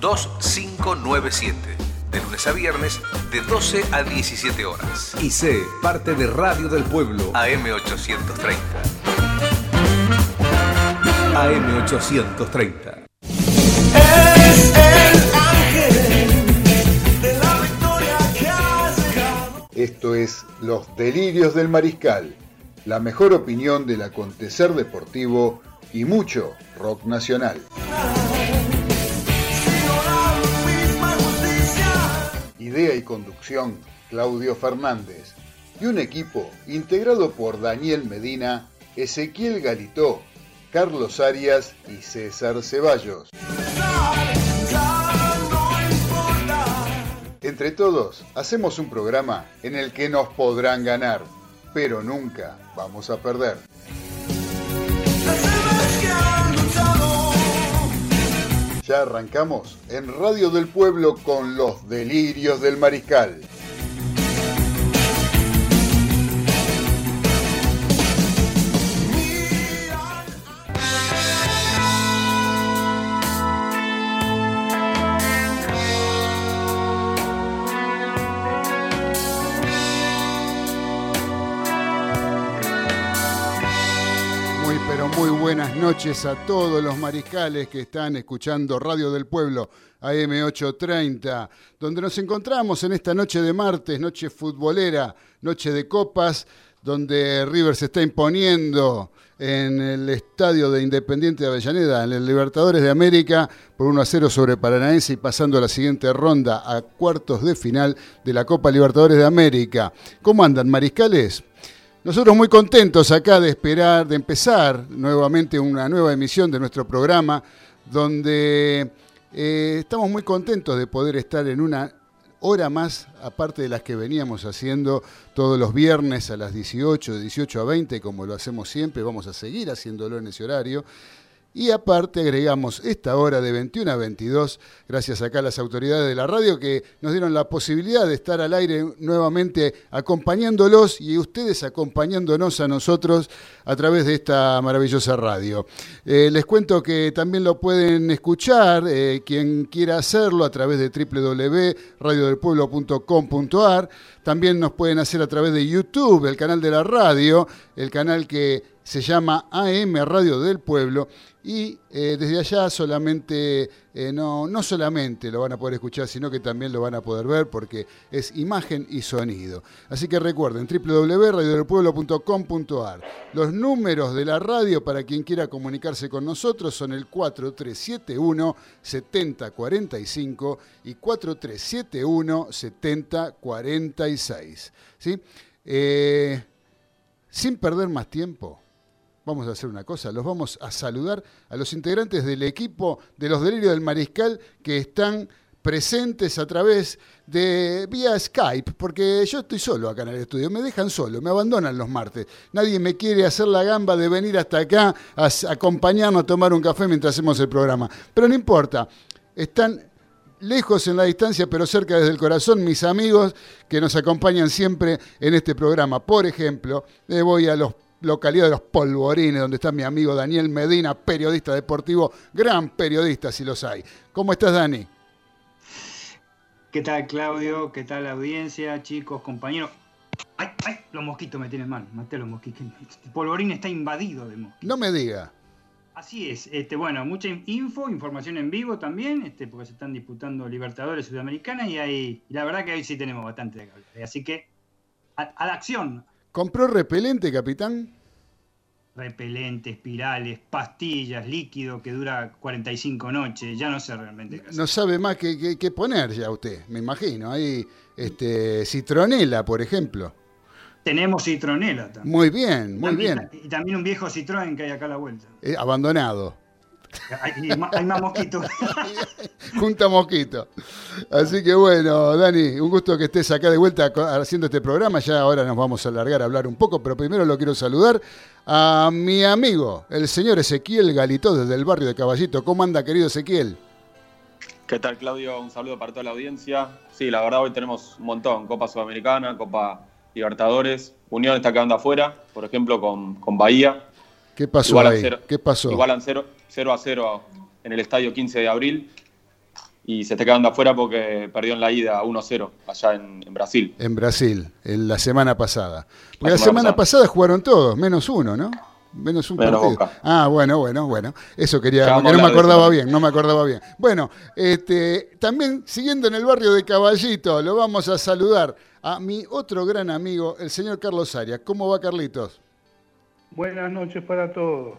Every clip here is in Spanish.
2597. De lunes a viernes, de 12 a 17 horas. Y sé parte de Radio del Pueblo. AM830. AM830. Esto es Los Delirios del Mariscal, la mejor opinión del acontecer deportivo y mucho rock nacional. Idea y conducción, Claudio Fernández. Y un equipo integrado por Daniel Medina, Ezequiel Galitó, Carlos Arias y César Ceballos. Entre todos, hacemos un programa en el que nos podrán ganar, pero nunca vamos a perder. Ya arrancamos en Radio del Pueblo con los delirios del mariscal. Buenas noches a todos los mariscales que están escuchando Radio del Pueblo AM830, donde nos encontramos en esta noche de martes, noche futbolera, noche de copas, donde River se está imponiendo en el estadio de Independiente de Avellaneda, en el Libertadores de América, por 1 a 0 sobre Paranaense y pasando a la siguiente ronda a cuartos de final de la Copa Libertadores de América. ¿Cómo andan, mariscales? Nosotros muy contentos acá de esperar, de empezar nuevamente una nueva emisión de nuestro programa, donde eh, estamos muy contentos de poder estar en una hora más, aparte de las que veníamos haciendo todos los viernes a las 18, de 18 a 20, como lo hacemos siempre, vamos a seguir haciéndolo en ese horario. Y aparte agregamos esta hora de 21 a 22, gracias acá a las autoridades de la radio que nos dieron la posibilidad de estar al aire nuevamente acompañándolos y ustedes acompañándonos a nosotros a través de esta maravillosa radio. Eh, les cuento que también lo pueden escuchar, eh, quien quiera hacerlo, a través de www.radiodelpueblo.com.ar. También nos pueden hacer a través de YouTube, el canal de la radio, el canal que se llama AM Radio del Pueblo y eh, desde allá solamente, eh, no, no solamente lo van a poder escuchar, sino que también lo van a poder ver porque es imagen y sonido. Así que recuerden, www.radiodelpueblo.com.ar. Los números de la radio para quien quiera comunicarse con nosotros son el 4371 7045 y 4371 7046. ¿sí? Eh, sin perder más tiempo, vamos a hacer una cosa, los vamos a saludar a los integrantes del equipo de los delirios del mariscal que están presentes a través de vía Skype, porque yo estoy solo acá en el estudio, me dejan solo, me abandonan los martes. Nadie me quiere hacer la gamba de venir hasta acá a acompañarnos a tomar un café mientras hacemos el programa. Pero no importa, están lejos en la distancia, pero cerca desde el corazón, mis amigos que nos acompañan siempre en este programa. Por ejemplo, le voy a los localidad de los Polvorines, donde está mi amigo Daniel Medina, periodista deportivo, gran periodista si los hay. ¿Cómo estás, Dani? ¿Qué tal, Claudio? ¿Qué tal la audiencia, chicos, compañeros? ¡Ay, ay! Los mosquitos me tienen mal, maté los mosquitos. El polvorín está invadido de mosquitos. No me diga. Así es, este, bueno, mucha info, información en vivo también, este, porque se están disputando Libertadores Sudamericana y ahí, y la verdad que hoy sí tenemos bastante de calor. Así que, a, a la acción, ¿Compró repelente, capitán? Repelentes, espirales, pastillas, líquido que dura 45 noches, ya no sé realmente qué hacer. No sabe más qué qué- qué poner ya usted, me imagino. Hay este, citronela, por ejemplo. Tenemos citronela también. Muy bien, muy También- bien. Y también un viejo Citroën que hay acá a la vuelta. Eh, abandonado. Hay, hay más mosquitos. Junta mosquito. Así que bueno, Dani, un gusto que estés acá de vuelta haciendo este programa. Ya ahora nos vamos a alargar a hablar un poco, pero primero lo quiero saludar a mi amigo, el señor Ezequiel Galito, desde el barrio de Caballito. ¿Cómo anda, querido Ezequiel? ¿Qué tal, Claudio? Un saludo para toda la audiencia. Sí, la verdad hoy tenemos un montón. Copa Sudamericana, Copa Libertadores. Unión está quedando afuera, por ejemplo, con, con Bahía. ¿Qué pasó Igual a ahí? cero- ¿Qué pasó? Igualan 0 a 0 en el estadio 15 de abril. y se está quedando afuera porque perdió en la ida 1-0 allá en, en, Brasil. En Brasil, en la semana pasada. Porque la, semana, pasada. jugaron todos, menos uno, ¿no? Menos un partido. Ah, bueno, bueno, bueno. Eso quería, porque no me acordaba bien, no me acordaba bien. Bueno, este, también siguiendo en el barrio de Caballito, lo vamos a saludar a mi otro gran amigo, el señor Carlos Arias. ¿Cómo va, Carlitos? Buenas noches para todos.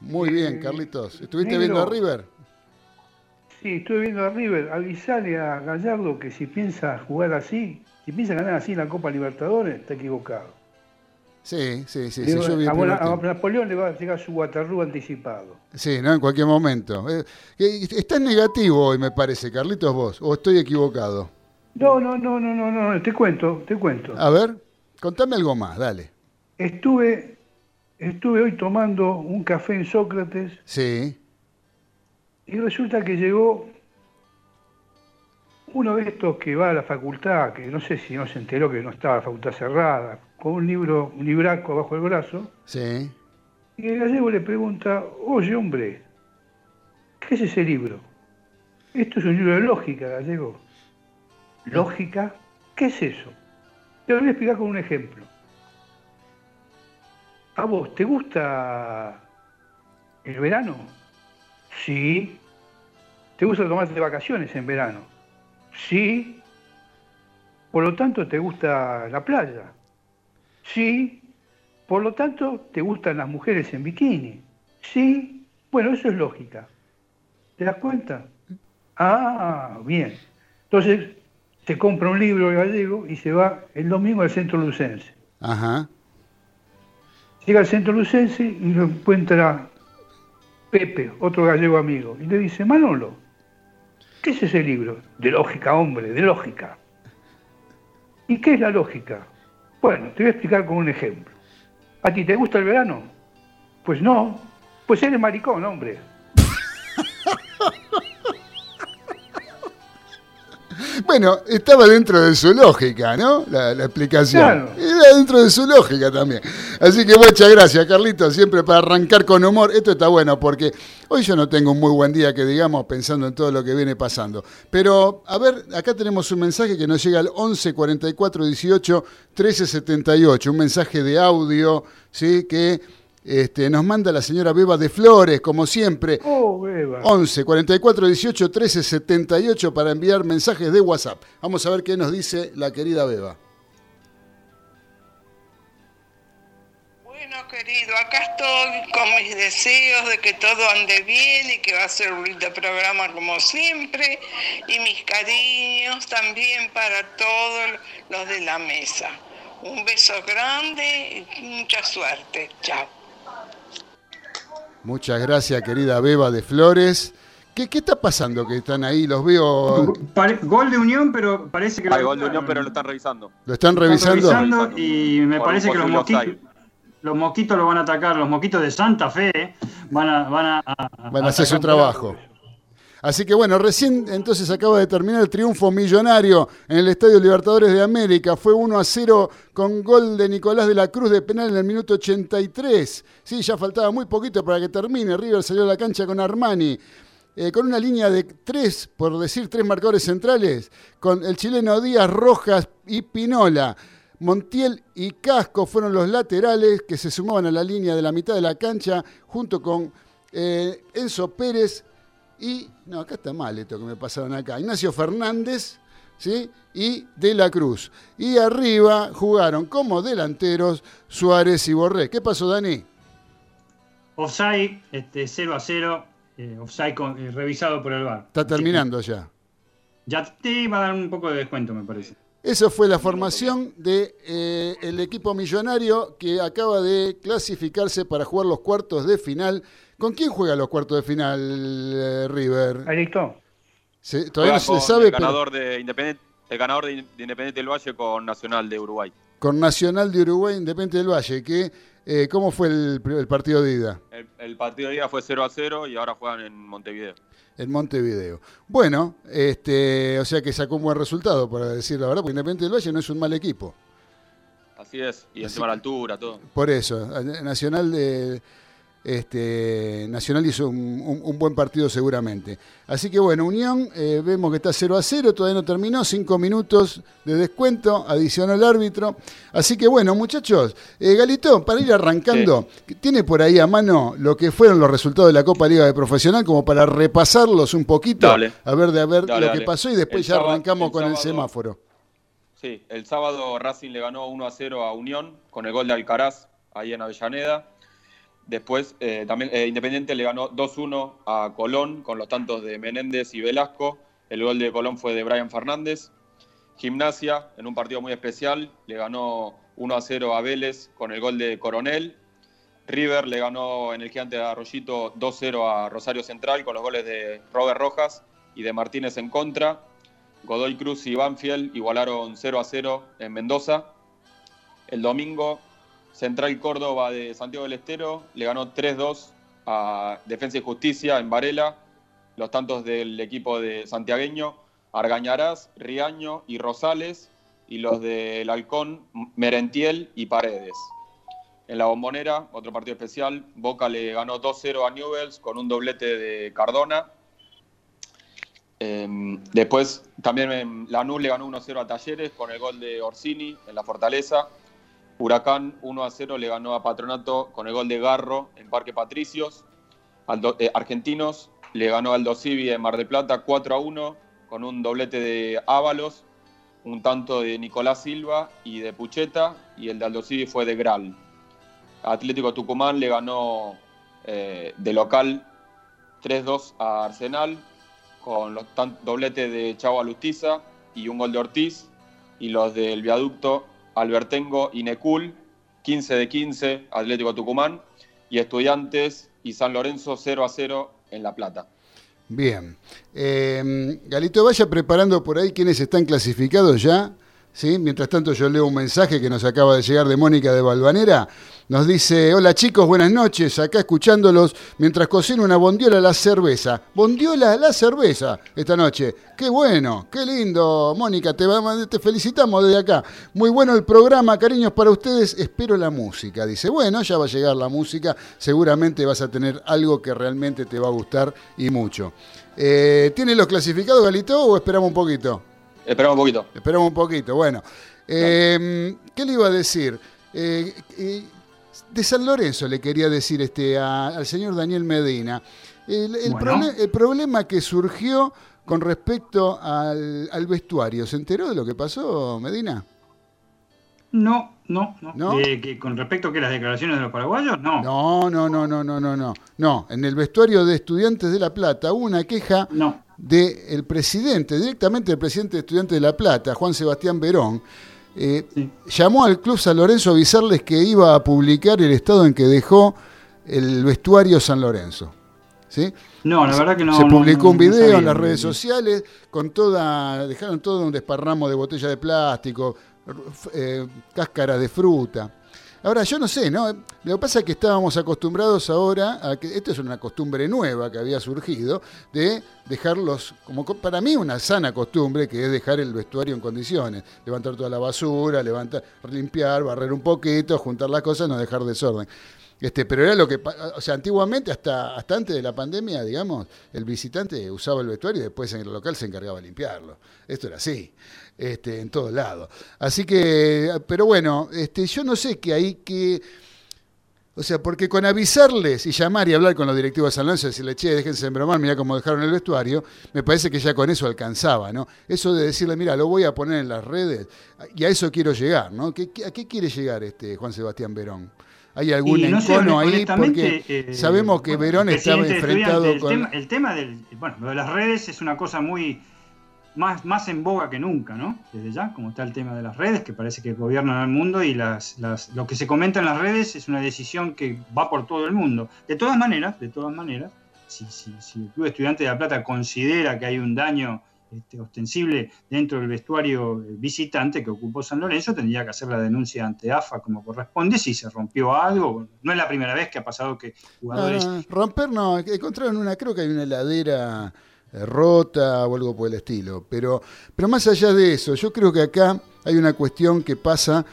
Muy bien, eh, Carlitos. ¿Estuviste viendo a River? Sí, estuve viendo a River. Avisale a Gallardo que si piensa jugar así, si piensa ganar así la Copa Libertadores, está equivocado. Sí, sí, sí. sí yo a, Napoleón le va a llegar su Waterloo anticipado. Sí, ¿no? En cualquier momento. Eh, estás negativo hoy, me parece, Carlitos, vos, o estoy equivocado. No, no, no, no, no, no, te cuento, te cuento. A ver, contame algo más, dale. Estuve, estuve hoy tomando un café en Sócrates. Sí. Y resulta que llegó uno de estos que va a la facultad, que no sé si no se enteró que no estaba la facultad cerrada, con un libro, un libraco bajo el brazo. Sí. Y el gallego le pregunta, oye hombre, ¿qué es ese libro? Esto es un libro de lógica, gallego. ¿Lógica? ¿Qué es eso? Te lo voy a explicar con un ejemplo. ¿A vos te gusta el verano? Sí. ¿Te gusta tomarte de vacaciones en verano? Sí. Por lo tanto, ¿te gusta la playa? Sí. Por lo tanto, ¿te gustan las mujeres en bikini? Sí. Bueno, eso es lógica. ¿Te das cuenta? Ah, bien. Entonces, se compra un libro gallego y se va el domingo al centro lucense. Ajá. Llega al centro lucense y lo encuentra Pepe, otro gallego amigo, y le dice, Manolo, ¿qué es ese libro? De lógica, hombre, de lógica. ¿Y qué es la lógica? Bueno, te voy a explicar con un ejemplo. ¿A ti te gusta el verano? Pues no. Pues eres maricón, hombre. Bueno, estaba dentro de su lógica, ¿no? La, explicación. Claro. Era dentro de su lógica también. Así que muchas gracias, Carlito, siempre para arrancar con humor. Esto está bueno porque hoy yo no tengo un muy buen día, que digamos, pensando en todo lo que viene pasando. Pero, a ver, acá tenemos un mensaje que nos llega al 11 44 18 13 78. Un mensaje de audio, ¿sí? Que este, nos manda la señora Beba de Flores, como siempre. Oh, Beba. 11 44 18 13 78 para enviar mensajes de WhatsApp. Vamos a ver qué nos dice la querida Beba. Bueno, querido, acá estoy con mis deseos de que todo ande bien y que va a ser un lindo programa como siempre. Y mis cariños también para todos los de la mesa. Un beso grande y mucha suerte. Chao. Muchas gracias, querida Beba de Flores. ¿Qué, ¿Qué, está pasando que están ahí? Los veo. gol de Unión, pero parece que. Hay gol de Unión, pero lo están revisando. ¿Lo están revisando? y me parece que los mosquitos, los mosquitos lo van a atacar. Los mosquitos de Santa Fe van a. Van a, van a hacer su trabajo. Así que bueno, recién entonces acaba de terminar el triunfo millonario en el Estadio Libertadores de América. Fue 1 a 0 con gol de Nicolás de la Cruz de penal en el minuto 83. Sí, ya faltaba muy poquito para que termine. River salió a la cancha con Armani. Eh, con una línea de tres, por decir tres marcadores centrales, con el chileno Díaz, Rojas y Pinola. Montiel y Casco fueron los laterales que se sumaban a la línea de la mitad de la cancha junto con eh, Enzo Pérez, y, no, acá está mal esto que me pasaron acá, Ignacio Fernández, ¿sí? Y De la Cruz. Y arriba jugaron como delanteros Suárez y Borré. ¿Qué pasó, Dani? Offside, este, 0 a 0, eh, offside eh, revisado por el VAR. Está terminando ya. Ya te iba a dar un poco de descuento, me parece. Esa fue la formación del de, eh, equipo millonario que acaba de clasificarse para jugar los cuartos de final ¿Con quién juega los cuartos de final eh, River? Ahí listo. todavía no se sabe. El ganador, de Independiente, el ganador de Independiente del Valle con Nacional de Uruguay. Con Nacional de Uruguay, Independiente del Valle. Que, eh, ¿Cómo fue el, partido de ida? El, partido de ida fue 0 a 0 y ahora juegan en Montevideo. En Montevideo. Bueno, este, o sea que sacó un buen resultado, para decir la verdad, porque Independiente del Valle no es un mal equipo. Así es, y encima la altura, todo. Por eso, Nacional de Este, Nacional hizo un, buen partido seguramente. Así que bueno, Unión, eh, vemos que está 0 a 0, todavía no terminó, 5 minutos de descuento, adicionó el árbitro. Así que bueno, muchachos, eh, Galito, para ir arrancando, ¿tiene por ahí a mano lo que fueron los resultados de la Copa Liga de Profesional como para repasarlos un poquito? A ver de a ver lo que pasó y después ya arrancamos con el semáforo. Sí, el sábado Racing le ganó 1 a 0 a Unión con el gol de Alcaraz ahí en Avellaneda. Después, eh, también eh, Independiente le ganó 2-1 a Colón con los tantos de Menéndez y Velasco. El gol de Colón fue de Brian Fernández. Gimnasia, en un partido muy especial, le ganó 1-0 a Vélez con el gol de Coronel. River le ganó en el gigante de Arroyito 2-0 a Rosario Central con los goles de Robert Rojas y de Martínez en contra. Godoy Cruz y Banfield igualaron 0-0 en Mendoza. El domingo Central Córdoba de Santiago del Estero le ganó 3-2 a Defensa y Justicia en Varela. Los tantos del equipo de santiagueño, Argañarás, Riaño y Rosales. Y los del Halcón, Merentiel y Paredes. En la bombonera, otro partido especial, Boca le ganó 2-0 a Newells con un doblete de Cardona. Em, después también Lanús le ganó 1-0 a Talleres con el gol de Orsini en la Fortaleza. Huracán 1 a 0 le ganó a Patronato con el gol de Garro en Parque Patricios. Eh, Argentinos le ganó al Civi en Mar del Plata 4 a 1 con un doblete de Ábalos, un tanto de Nicolás Silva y de Pucheta, y el de Aldo Civi fue de Gral. Atlético Tucumán le ganó eh, de local 3-2 a Arsenal con los dobletes de Chavo Alustiza y un gol de Ortiz, y los del viaducto Albertengo y Necul, 15 de 15, Atlético Tucumán, y Estudiantes y San Lorenzo 0 a 0 en La Plata. Bien. Eh, Galito, vaya preparando por ahí quienes están clasificados ya Mientras tanto yo leo un mensaje que nos acaba de llegar de Mónica de Balvanera. Nos dice, hola chicos, buenas noches, acá escuchándolos mientras cocino una bondiola a la cerveza. Bondiola a la cerveza esta noche. Qué bueno, qué lindo, Mónica, te, te felicitamos desde acá. Muy bueno el programa, cariños para ustedes, espero la música. Dice, bueno, ya va a llegar la música, seguramente vas a tener algo que realmente te va a gustar y mucho. Eh, ¿Tiene los clasificados, Galito, o esperamos un poquito? Esperamos un poquito. Esperamos un poquito, bueno. Eh, ¿Qué le iba a decir? Eh, eh, de San Lorenzo le quería decir este, al señor Daniel Medina. El, problema que surgió con respecto al, vestuario, ¿se enteró de lo que pasó, Medina? No, no, no. ¿Con respecto a que las declaraciones de los paraguayos? No. No, no, no, no, no, no, no. No, en el vestuario de Estudiantes de La Plata hubo una queja no del presidente, directamente del presidente de Estudiantes de La Plata, Juan Sebastián Verón, eh, llamó al Club San Lorenzo a avisarles que iba a publicar el estado en que dejó el vestuario San Lorenzo. ¿Sí? No, la verdad que no. Se publicó un video en las redes sociales con toda, dejaron todo un desparramo de botella de plástico, eh, cáscaras de fruta. Ahora, yo no sé, ¿no? Lo que pasa es que estábamos acostumbrados ahora a que, esto es una costumbre nueva que había surgido, de dejarlos, como para mí una sana costumbre, que es dejar el vestuario en condiciones, levantar toda la basura, levantar, limpiar, barrer un poquito, juntar las cosas, no dejar desorden. Este, pero era lo que, o sea, antiguamente, hasta, hasta antes de la pandemia, digamos, el visitante usaba el vestuario y después en el local se encargaba de limpiarlo. Esto era así este, en todos lados. Así que, pero bueno, este, yo no sé qué hay que... O sea, porque con avisarles y llamar y hablar con los directivos de San Lorenzo y decirle, che, déjense embromar, mira cómo dejaron el vestuario, me parece que ya con eso alcanzaba, ¿no? Eso de decirle, mira, lo voy a poner en las redes, y a eso quiero llegar, ¿no? ¿A qué quiere llegar este Juan Sebastián Verón? ¿Hay algún encono ahí? Porque eh, sabemos que Verón estaba enfrentado con... el tema del... Bueno, lo de las redes es una cosa muy más, más en boga que nunca, ¿no? Desde ya, como está el tema de las redes, que parece que gobiernan el mundo y las, las, lo que se comenta en las redes es una decisión que va por todo el mundo. De todas maneras, de todas maneras, si, si, si el Club Estudiante de La Plata considera que hay un daño este, ostensible dentro del vestuario visitante que ocupó San Lorenzo, tendría que hacer la denuncia ante AFA como corresponde si se rompió algo. No es la primera vez que ha pasado que jugadores... romper no, encontraron una, creo que hay una heladera eh, rota o algo por el estilo. Pero, pero más allá de eso, yo creo que acá hay una cuestión que pasa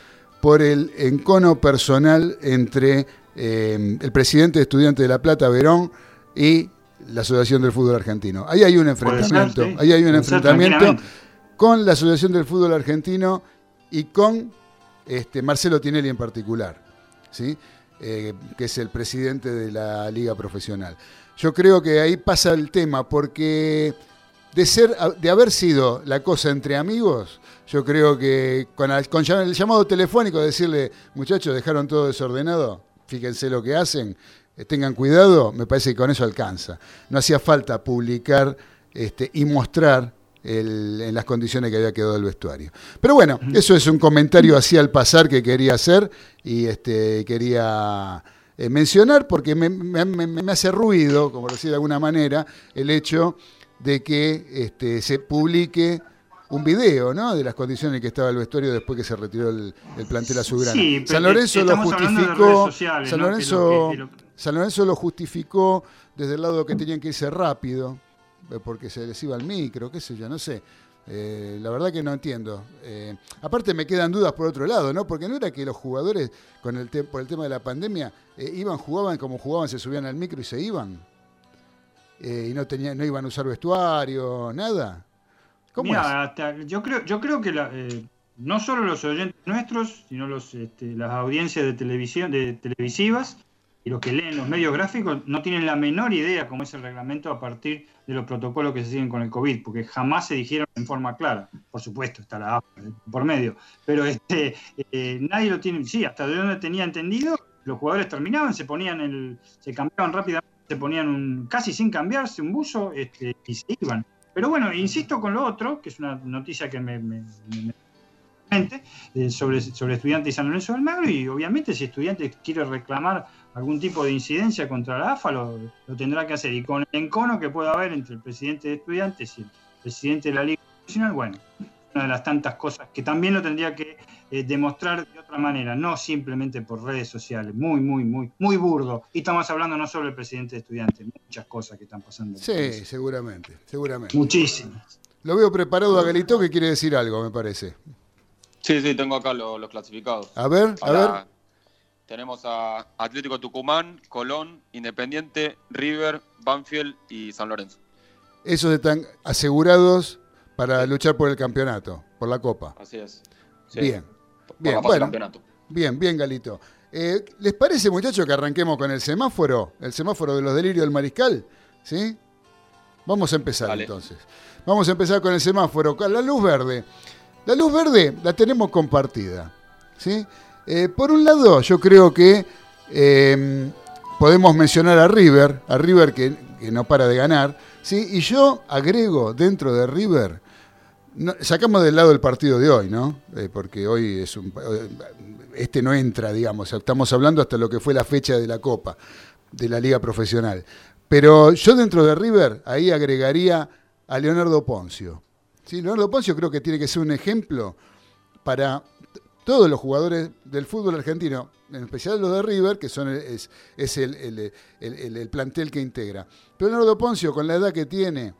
por el encono personal entre eh, el presidente de Estudiantes de La Plata, Verón, y la Asociación del Fútbol Argentino. Ahí hay un enfrentamiento, sí. ahí hay un enfrentamiento con la Asociación del Fútbol Argentino y con este, Marcelo Tinelli en particular, ¿sí? Eh, que es el presidente de la Liga Profesional. Yo creo que ahí pasa el tema, porque de, ser, de haber sido la cosa entre amigos, yo creo que con, el- con llam- el llamado telefónico, decirle, muchachos, dejaron todo desordenado, fíjense lo que hacen, tengan cuidado, me parece que con eso alcanza. No hacía falta publicar este, y mostrar el- en las condiciones que había quedado el vestuario. Pero bueno, eso es un comentario así al pasar que quería hacer y este, quería eh, mencionar porque me, me- hace ruido, como decía de alguna manera, el hecho de que este, se publique un video ¿no? de las condiciones en que estaba el vestuario después que se retiró el, el plantel azulgrana. Sí, San Lorenzo lo justificó. sociales, San ¿no? Que Lorenzo, lo que- que lo- San Lorenzo lo justificó desde el lado que tenían que irse rápido, eh, porque se les iba el micro, qué sé yo, no sé. Eh, la verdad que no entiendo. Eh, aparte me quedan dudas por otro lado, ¿no? Porque no era que los jugadores, con el por el tema de la pandemia, eh, iban, jugaban como jugaban, se subían al micro y se iban. Eh, y no tenían, no iban a usar vestuario, nada. ¿Cómo Mira, es? hasta- yo creo, yo creo que la, no solo los oyentes nuestros, sino los, este, las audiencias de televisión, de televisivas y los que leen los medios gráficos no tienen la menor idea cómo es el reglamento a partir de los protocolos que se siguen con el COVID, porque jamás se dijeron en forma clara. Por supuesto, está la AFA por medio, pero este, eh, nadie lo tiene. Sí, hasta de donde tenía entendido, los jugadores terminaban, se ponían el, se cambiaban rápidamente, se ponían un, casi sin cambiarse un buzo este, y se iban. Pero bueno, insisto con lo otro, que es una noticia que me- me- eh, sobre, sobre estudiantes y San Lorenzo del Magro, y obviamente si estudiantes quiere reclamar algún tipo de incidencia contra la AFA, lo, lo tendrá que hacer. Y con el encono que pueda haber entre el presidente de estudiantes y el presidente de la Liga Profesional, bueno, una de las tantas cosas que también lo tendría que eh, demostrar de otra manera, no simplemente por redes sociales, muy, muy, muy, muy burdo. Y estamos hablando no solo del presidente de estudiantes, muchas cosas que están pasando. Sí, seguramente, seguramente. Muchísimas. Lo veo preparado a Galito que quiere decir algo, me parece. Sí, sí, tengo acá lo- los clasificados. A ver, a ver. Tenemos a Atlético Tucumán, Colón, Independiente, River, Banfield y San Lorenzo. Esos están asegurados para luchar por el campeonato, por la Copa. Así es. Sí, Bien, por bien, bueno. campeonato. Bien, bien, Galito. Eh, ¿Les parece, muchachos, que arranquemos con el semáforo? El semáforo de los delirios del mariscal. ¿Sí? Vamos a empezar Dale. entonces. Vamos a empezar con el semáforo, con la luz verde. La luz verde la tenemos compartida. ¿sí? Eh, por un lado, yo creo que eh, podemos mencionar a River, a River que, no para de ganar. ¿sí? Y yo agrego dentro de River sacamos del lado el partido de hoy, ¿no? Eh, porque hoy es un. Este no entra, digamos. Estamos hablando hasta lo que fue la fecha de la Copa, de la Liga Profesional. Pero yo dentro de River, ahí agregaría a Leonardo Poncio. ¿Sí? Leonardo Poncio creo que tiene que ser un ejemplo para todos los jugadores del fútbol argentino, en especial los de River, que son el- es, el, el- el- el- el plantel que integra. Pero Leonardo Poncio, con la edad que tiene,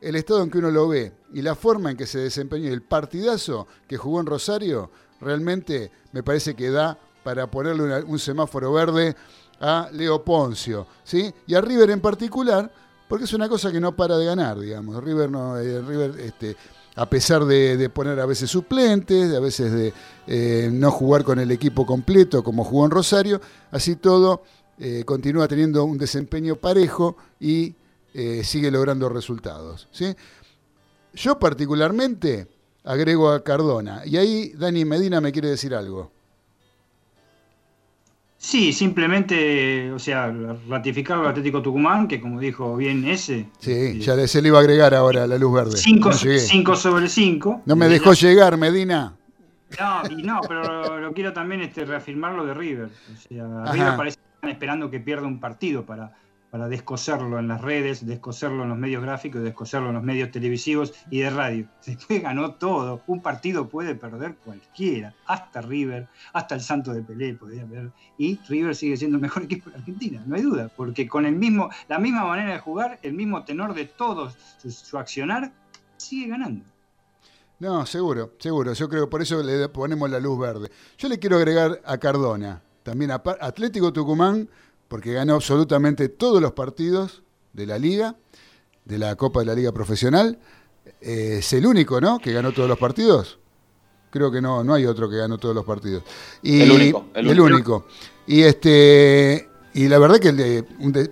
el estado en que uno lo ve y la forma en que se desempeñó, y el partidazo que jugó en Rosario, realmente me parece que da para ponerle un semáforo verde a Leo Poncio, ¿sí? Y a River en particular, porque es una cosa que no para de ganar, digamos. River no, eh, River, este, a pesar de, poner a veces suplentes, de a veces de eh, no jugar con el equipo completo como jugó en Rosario, así todo eh, continúa teniendo un desempeño parejo y eh, sigue logrando resultados. ¿sí? Yo particularmente agrego a Cardona, y ahí Dani Medina me quiere decir algo. Sí, simplemente, o sea, ratificar al Atlético Tucumán, que como dijo bien ese, Sí, ya le- se le iba a agregar ahora la luz verde. 5 No llegué. sobre 5. No me dejó llegar, Medina. No, y no, pero lo, lo quiero también este, reafirmar lo de River. O sea, Ajá. River parece que están esperando que pierda un partido para, para descoserlo en las redes, descoserlo en los medios gráficos, descoserlo en los medios televisivos y de radio. Después ganó todo. Un partido puede perder cualquiera, hasta River, hasta el Santo de Pelé podría perder. Y River sigue siendo el mejor equipo de Argentina, no hay duda, porque con el mismo, la misma manera de jugar, el mismo tenor de todos, su, su accionar, sigue ganando. No, seguro, seguro. Yo creo que por eso le ponemos la luz verde. Yo le quiero agregar a Cardona, también Atlético Tucumán, porque ganó absolutamente todos los partidos de la liga, de la Copa de la Liga Profesional. Eh, es el único, ¿no? Que ganó todos los partidos. Creo que no, no hay otro que ganó todos los partidos. Y, el único. El, único. Y este y la verdad que de,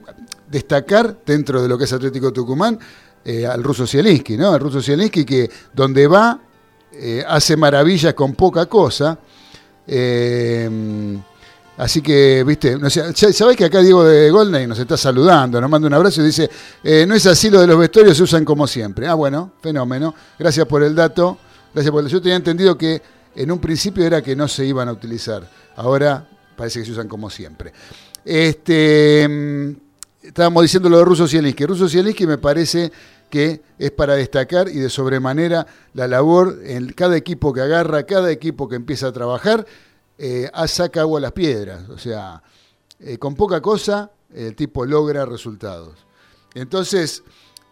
destacar dentro de lo que es Atlético Tucumán eh, al ruso Zielinski, ¿no? El ruso Zielinski que donde va eh, hace maravillas con poca cosa. Eh, así que, viste, no sabés que acá Diego de Goldney nos está saludando, nos manda un abrazo y dice, no es así, lo de los vestuarios se usan como siempre. Ah, bueno, fenómeno. Gracias por el dato. Gracias por el... Yo tenía entendido que en un principio era que no se iban a utilizar. Ahora parece que se usan como siempre. Este, mm, estábamos diciendo lo de Russo Zielinski. Russo Zielinski me parece que es para destacar y de sobremanera la labor en cada equipo que agarra, cada equipo que empieza a trabajar, eh, saca agua a las piedras. O sea, eh, con poca cosa el tipo logra resultados. Entonces,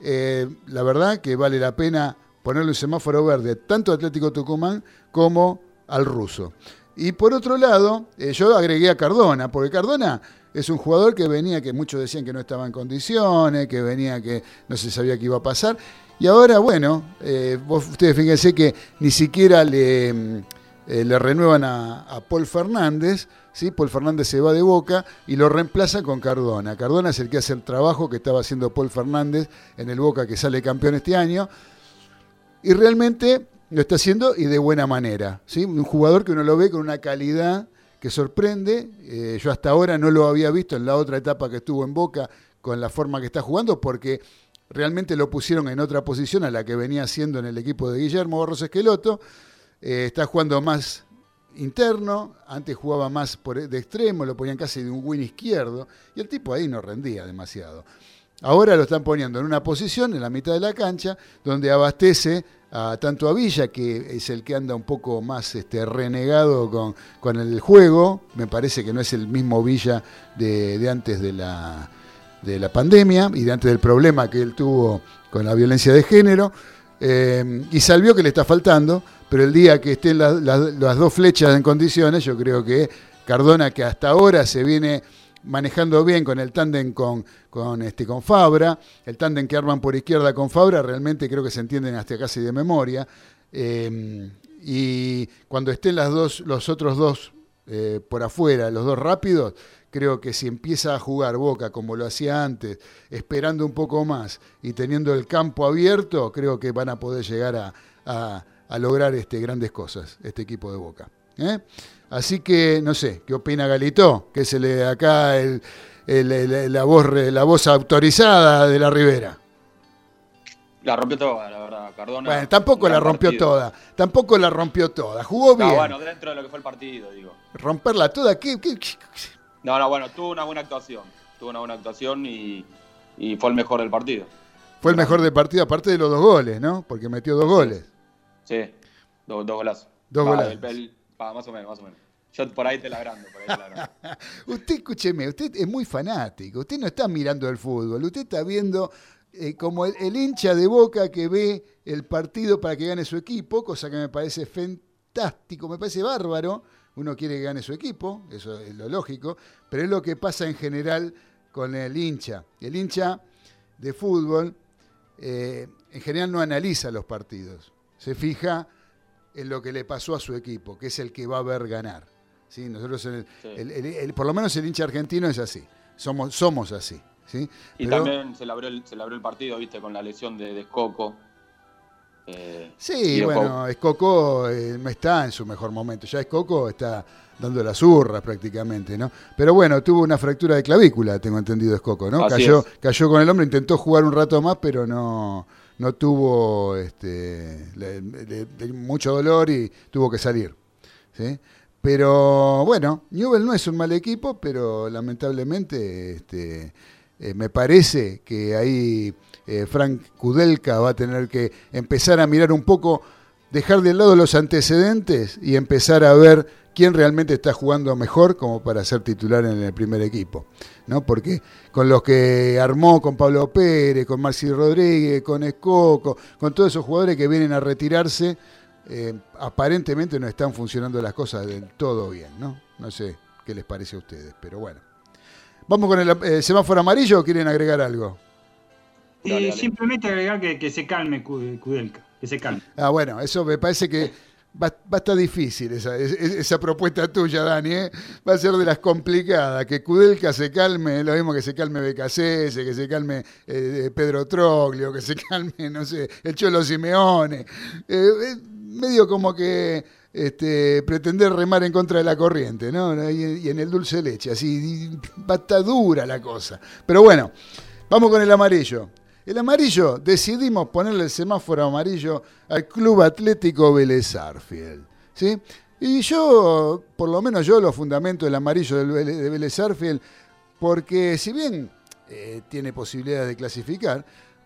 eh, la verdad que vale la pena ponerle un semáforo verde tanto a Atlético Tucumán como al ruso. Y por otro lado, yo agregué a Cardona, porque Cardona es un jugador que venía, que muchos decían que no estaba en condiciones, que venía que no se sabía qué iba a pasar. Y ahora, bueno, eh, ustedes fíjense que ni siquiera le, mm, eh, le renuevan a, Paul Fernández, ¿sí? Paul Fernández se va de boca y lo reemplaza con Cardona. Cardona es el que hace el trabajo que estaba haciendo Paul Fernández en el Boca que sale campeón este año. Y realmente lo está haciendo y de buena manera. ¿sí? Un jugador que uno lo ve con una calidad que sorprende. Eh, yo hasta ahora no lo había visto en la otra etapa que estuvo en Boca con la forma que está jugando, porque realmente lo pusieron en otra posición a la que venía haciendo en el equipo de Guillermo Barros Esqueloto. Eh, está jugando más interno, antes jugaba más por, de extremo, lo ponían casi de un win izquierdo, y el tipo ahí no rendía demasiado. Ahora lo están poniendo en una posición en la mitad de la cancha donde abastece a, tanto a Villa, que es el que anda un poco más este, renegado con, con el juego, me parece que no es el mismo Villa de, antes de la, de la pandemia y de antes del problema que él tuvo con la violencia de género, eh, y Salvió que le está faltando, pero el día que estén las dos flechas en condiciones, yo creo que Cardona, que hasta ahora se viene manejando bien con el tándem con, con, este, con Fabra, el tándem que arman por izquierda con Fabra, realmente creo que se entienden hasta casi de memoria. Eh, y cuando estén las dos, los otros dos eh, por afuera, los dos rápidos, creo que si empieza a jugar Boca como lo hacía antes, esperando un poco más y teniendo el campo abierto, creo que van a poder llegar a, lograr este, grandes cosas, este equipo de Boca. ¿eh? Así que, no sé, ¿qué opina Galito? Que se le acá el, la, voz, la voz autorizada de la Ribera. La rompió toda, la verdad, Cardona. Bueno, tampoco la rompió toda. Tampoco la rompió toda. Jugó bien. No, bueno, dentro de lo que fue el partido, digo. Romperla toda, ¿qué? No, no, bueno, tuvo una buena actuación. Tuvo una buena actuación y, fue el mejor del partido. Fue el mejor del partido, aparte de los dos goles, ¿no? Porque metió dos goles. Sí, dos, dos golazos. Dos golazos más o menos, más o menos. Yo por ahí te la agrando, por ahí te usted, escúcheme, usted es muy fanático. Usted no está mirando el fútbol. Usted está viendo eh, como el, hincha de boca que ve el partido para que gane su equipo, cosa que me parece fantástico, me parece bárbaro. Uno quiere que gane su equipo, eso es lo lógico, pero es lo que pasa en general con el hincha. El hincha de fútbol eh, en general no analiza los partidos, se fija en lo que le pasó a su equipo, que es el que va a ver ganar. ¿sí? Nosotros, el, por lo menos el hincha argentino es así, somos, somos así. ¿sí? Y también se le, abrió el, se el partido, viste, con la lesión de, Escoco. Eh, sí, bueno, Escoco eh, no está en su mejor momento. Ya Escoco está dando las urras prácticamente, ¿no? Pero bueno, tuvo una fractura de clavícula, tengo entendido Escoco, ¿no? cayó, cayó con el hombre, intentó jugar un rato más, pero no, no tuvo este, mucho dolor y tuvo que salir. ¿sí? Pero bueno, Newell no es un mal equipo, pero lamentablemente este, eh, me parece que ahí eh, Frank Kudelka va a tener que empezar a mirar un poco, dejar de lado los antecedentes y empezar a ver quién realmente está jugando mejor como para ser titular en el primer equipo. ¿no? Porque con los que armó con Pablo Pérez, con Marci Rodríguez, con Escoco, con todos esos jugadores que vienen a retirarse, eh, aparentemente no están funcionando las cosas del todo bien, ¿no? No sé, qué les parece a ustedes, pero bueno. ¿Vamos con el eh, semáforo amarillo o quieren agregar algo? Dale. simplemente agregar que, que se calme Ku- Kudelka, que se calme. Ah, bueno, eso me parece que va, va a estar difícil esa, es- es- esa propuesta tuya, Dani. ¿eh? Va a ser de las complicadas. Que Kudelka se calme, lo mismo que se calme Becasese, que se calme eh, Pedro Troglio, que se calme, no sé, el Cholo Simeone. Eh, medio como que este, pretender remar en contra de la corriente, ¿no? Y, en el dulce leche, así va a estar dura la cosa. Pero bueno, vamos con el amarillo. El amarillo, decidimos ponerle el semáforo amarillo al Club Atlético Vélez Arfield, ¿sí? Y yo, por lo menos yo lo fundamento el amarillo del Vélez- de Vélez Arfield, porque si bien eh, tiene posibilidades de clasificar,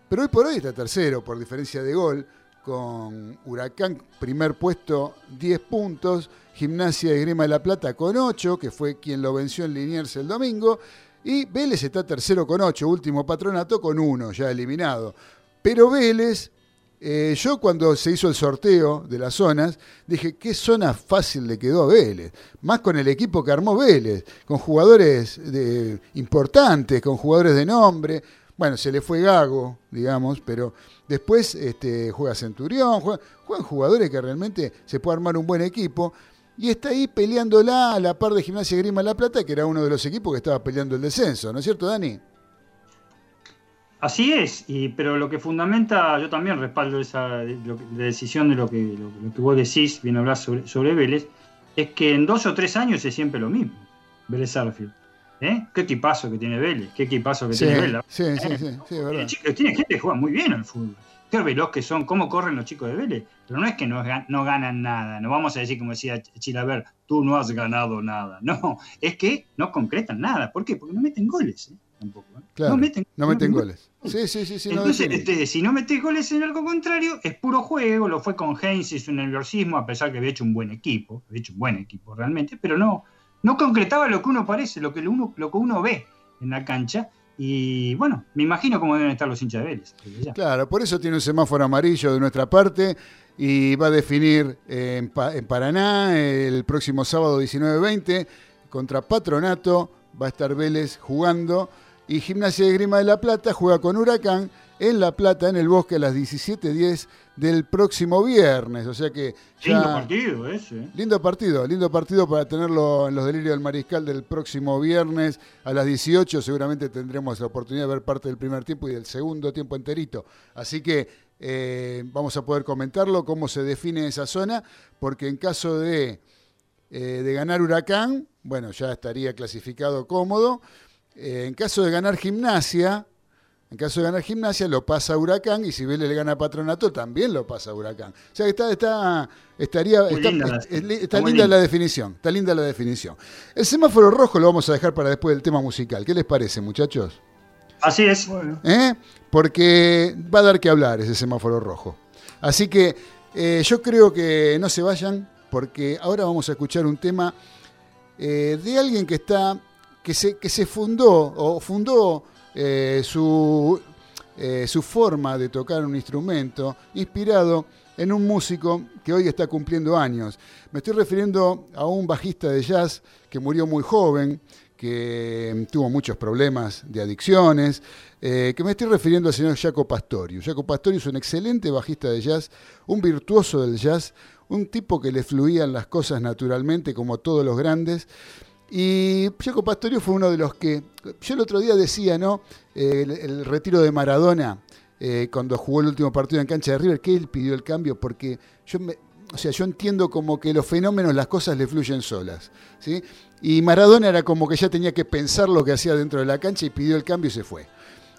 pero hoy por hoy está tercero por diferencia de gol, con Huracán primer puesto 10 puntos, Gimnasia de Grima de la Plata con 8, que fue quien lo venció en Liniers el domingo, y Vélez está tercero con 8, último patronato con 1, ya eliminado. Pero Vélez, eh, yo cuando se hizo el sorteo de las zonas, dije, qué zona fácil le quedó a Vélez. Más con el equipo que armó Vélez, con jugadores de- importantes, con jugadores de nombre. Bueno, se le fue Gago, digamos, pero después este, juega Centurión, juega- juegan jugadores que realmente se puede armar un buen equipo. Y está ahí peleándola a la par de Gimnasia Grima La Plata, que era uno de los equipos que estaba peleando el descenso, ¿no es cierto, Dani? Así es, y, pero lo que fundamenta, yo también respaldo esa de- decisión de lo que, lo, lo que vos decís, bien hablar sobre, sobre Vélez, es que en dos o tres años es siempre lo mismo, Vélez Arfield. ¿Eh? ¿Qué equipazo que tiene Vélez? ¿Qué equipazo que Sí, tiene Vélez? sí, sí, sí, sí, verdad. chicos- tiene gente que juega muy bien al fútbol. Qué veloz que son, cómo corren los chicos de Vélez. Pero no es que no, gan- no ganan nada. No vamos a decir, como decía Ch- Chilaver, tú no has ganado nada. No, es que no concretan nada. ¿Por qué? Porque no meten goles. ¿eh? Tampoco, ¿eh? Claro, no meten, no meten goles. Sí, sí, sí, Entonces, este, si no metes goles en algo contrario, es puro juego. Lo fue con Heinz, hizo un nerviosismo, a pesar que había hecho un buen equipo. Había hecho un buen equipo realmente, pero no, no concretaba lo que uno parece, lo que uno, lo que uno ve en la cancha. Y bueno, me imagino cómo deben estar los hinchas de Vélez. Claro, por eso tiene un semáforo amarillo de nuestra parte y va a definir en Paraná el próximo sábado 19-20 contra Patronato. Va a estar Vélez jugando y Gimnasia de Grima de la Plata juega con Huracán en La Plata, en el bosque, a las 17.10 del próximo viernes. O sea que ya... Lindo partido ese. ¿eh? Lindo partido, lindo partido para tenerlo en los delirios del mariscal del próximo viernes a las 18. Seguramente tendremos la oportunidad de ver parte del primer tiempo y del segundo tiempo enterito. Así que eh, vamos a poder comentarlo, cómo se define esa zona, porque en caso de, eh, de ganar Huracán, bueno, ya estaría clasificado cómodo. Eh, en caso de ganar Gimnasia, en caso de ganar Gimnasia, lo pasa Huracán y si Vélez le gana a Patronato, también lo pasa Huracán. O sea que está, está, estaría, está, linda la definición, está linda linda. la definición. Está linda la definición. El semáforo rojo lo vamos a dejar para después del tema musical. ¿Qué les parece, muchachos? Así es. Bueno, ¿Eh? Porque va a dar que hablar ese semáforo rojo. Así que eh, yo creo que no se vayan, porque ahora vamos a escuchar un tema eh, de alguien que está, que se, que se fundó, o fundó eh, su, eh, su forma de tocar un instrumento, inspirado en un músico que hoy está cumpliendo años. Me estoy refiriendo a un bajista de jazz que murió muy joven, que tuvo muchos problemas de adicciones, eh, que me estoy refiriendo al señor Jaco Pastorio. Jaco Pastorio es un excelente bajista de jazz, un virtuoso del jazz, un tipo que le fluían las cosas naturalmente como todos los grandes. Y Jaco Pastorio fue uno de los que, yo el otro día decía, ¿no? Eh, el, el retiro de Maradona, eh, cuando jugó el último partido en cancha de River, que él pidió el cambio porque yo me, o sea, yo entiendo como que los fenómenos, las cosas le fluyen solas. ¿sí? Y Maradona era como que ya tenía que pensar lo que hacía dentro de la cancha y pidió el cambio y se fue.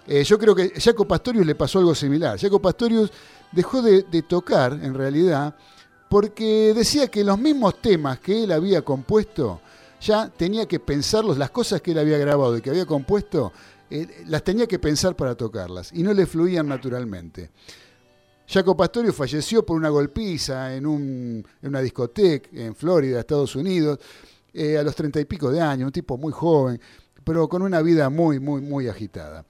Eh, yo creo que Jaco Pastorius le pasó algo similar. Jaco Pastorius dejó de, de tocar, en realidad, porque decía que los mismos temas que él había compuesto, ya tenía que pensarlos, las cosas que él había grabado y que había compuesto, eh, las tenía que pensar para tocarlas y no le fluían naturalmente. Jaco Pastorio falleció por una golpiza en, un- en una discoteca en Florida, Estados Unidos, eh, a los treinta y pico de años, un tipo muy joven, pero con una vida muy, muy, muy agitada.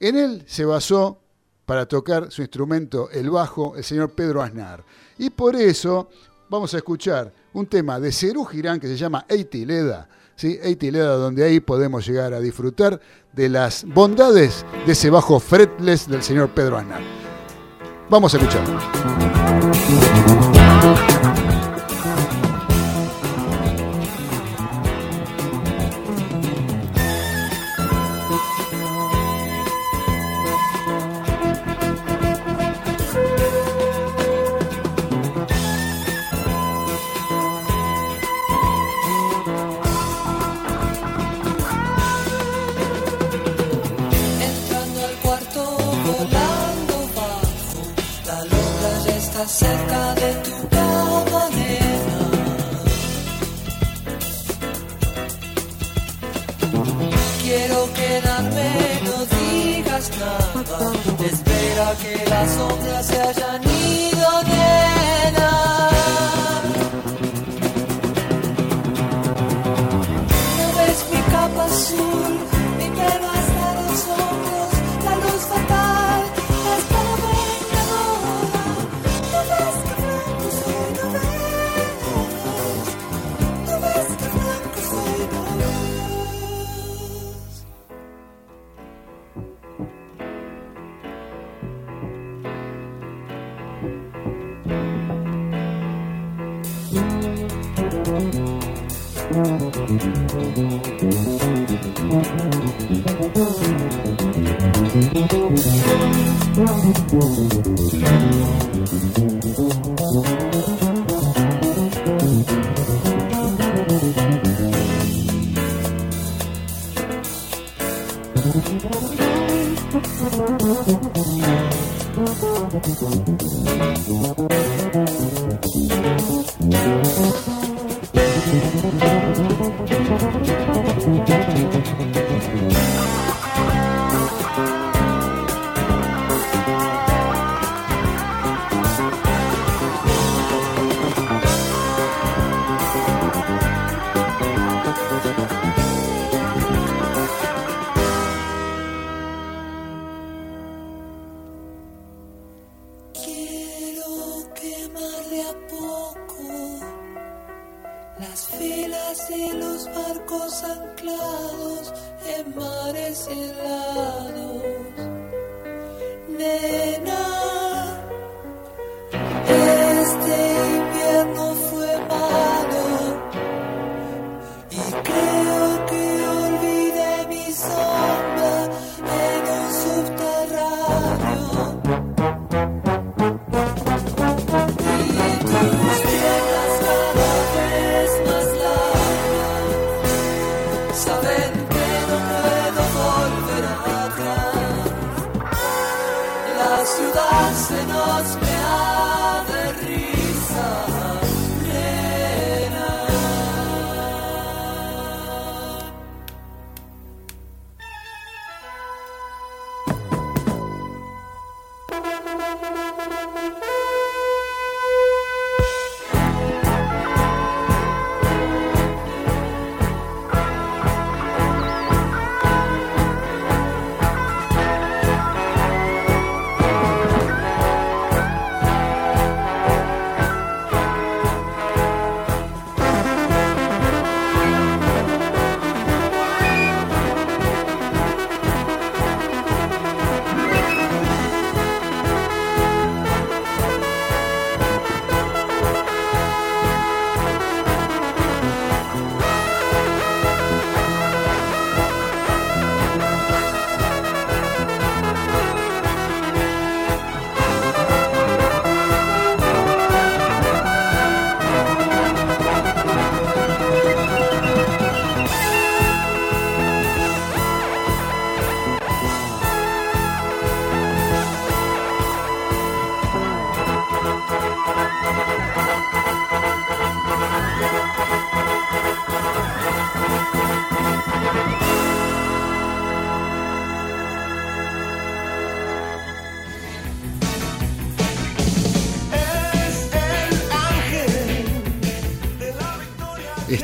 En él se basó para tocar su instrumento, el bajo, el señor Pedro Aznar. Y por eso vamos a escuchar un tema de Cerú Girán que se llama Eiti Leda, ¿sí? Eitilada, donde ahí podemos llegar a disfrutar de las bondades de ese bajo fretless del señor Pedro Aznar. Vamos a escucharlo. Quiero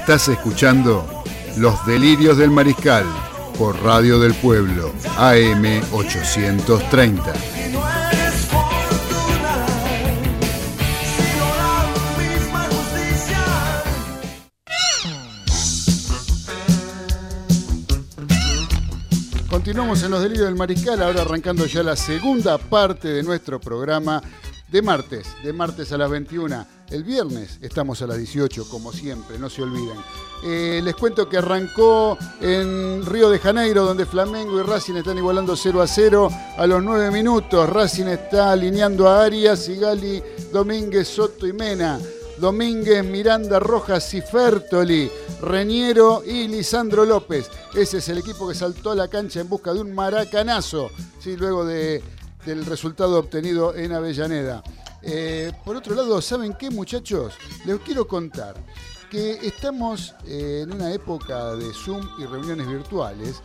Estás escuchando Los Delirios del Mariscal por Radio del Pueblo, AM830. Continuamos en los delirios del mariscal, ahora arrancando ya la segunda parte de nuestro programa de martes, de martes a las 21. El viernes estamos a las 18, como siempre, no se olviden. Eh, les cuento que arrancó en Río de Janeiro, donde Flamengo y Racing están igualando 0 a 0 a los 9 minutos. Racing está alineando a Arias, Sigali, Domínguez, Soto y Mena. Domínguez, Miranda, Rojas y Fertoli, Reñero y Lisandro López. Ese es el equipo que saltó a la cancha en busca de un maracanazo, ¿sí? luego de, del resultado obtenido en Avellaneda. Eh, por otro lado, ¿saben qué muchachos? Les quiero contar que estamos eh, en una época de Zoom y reuniones virtuales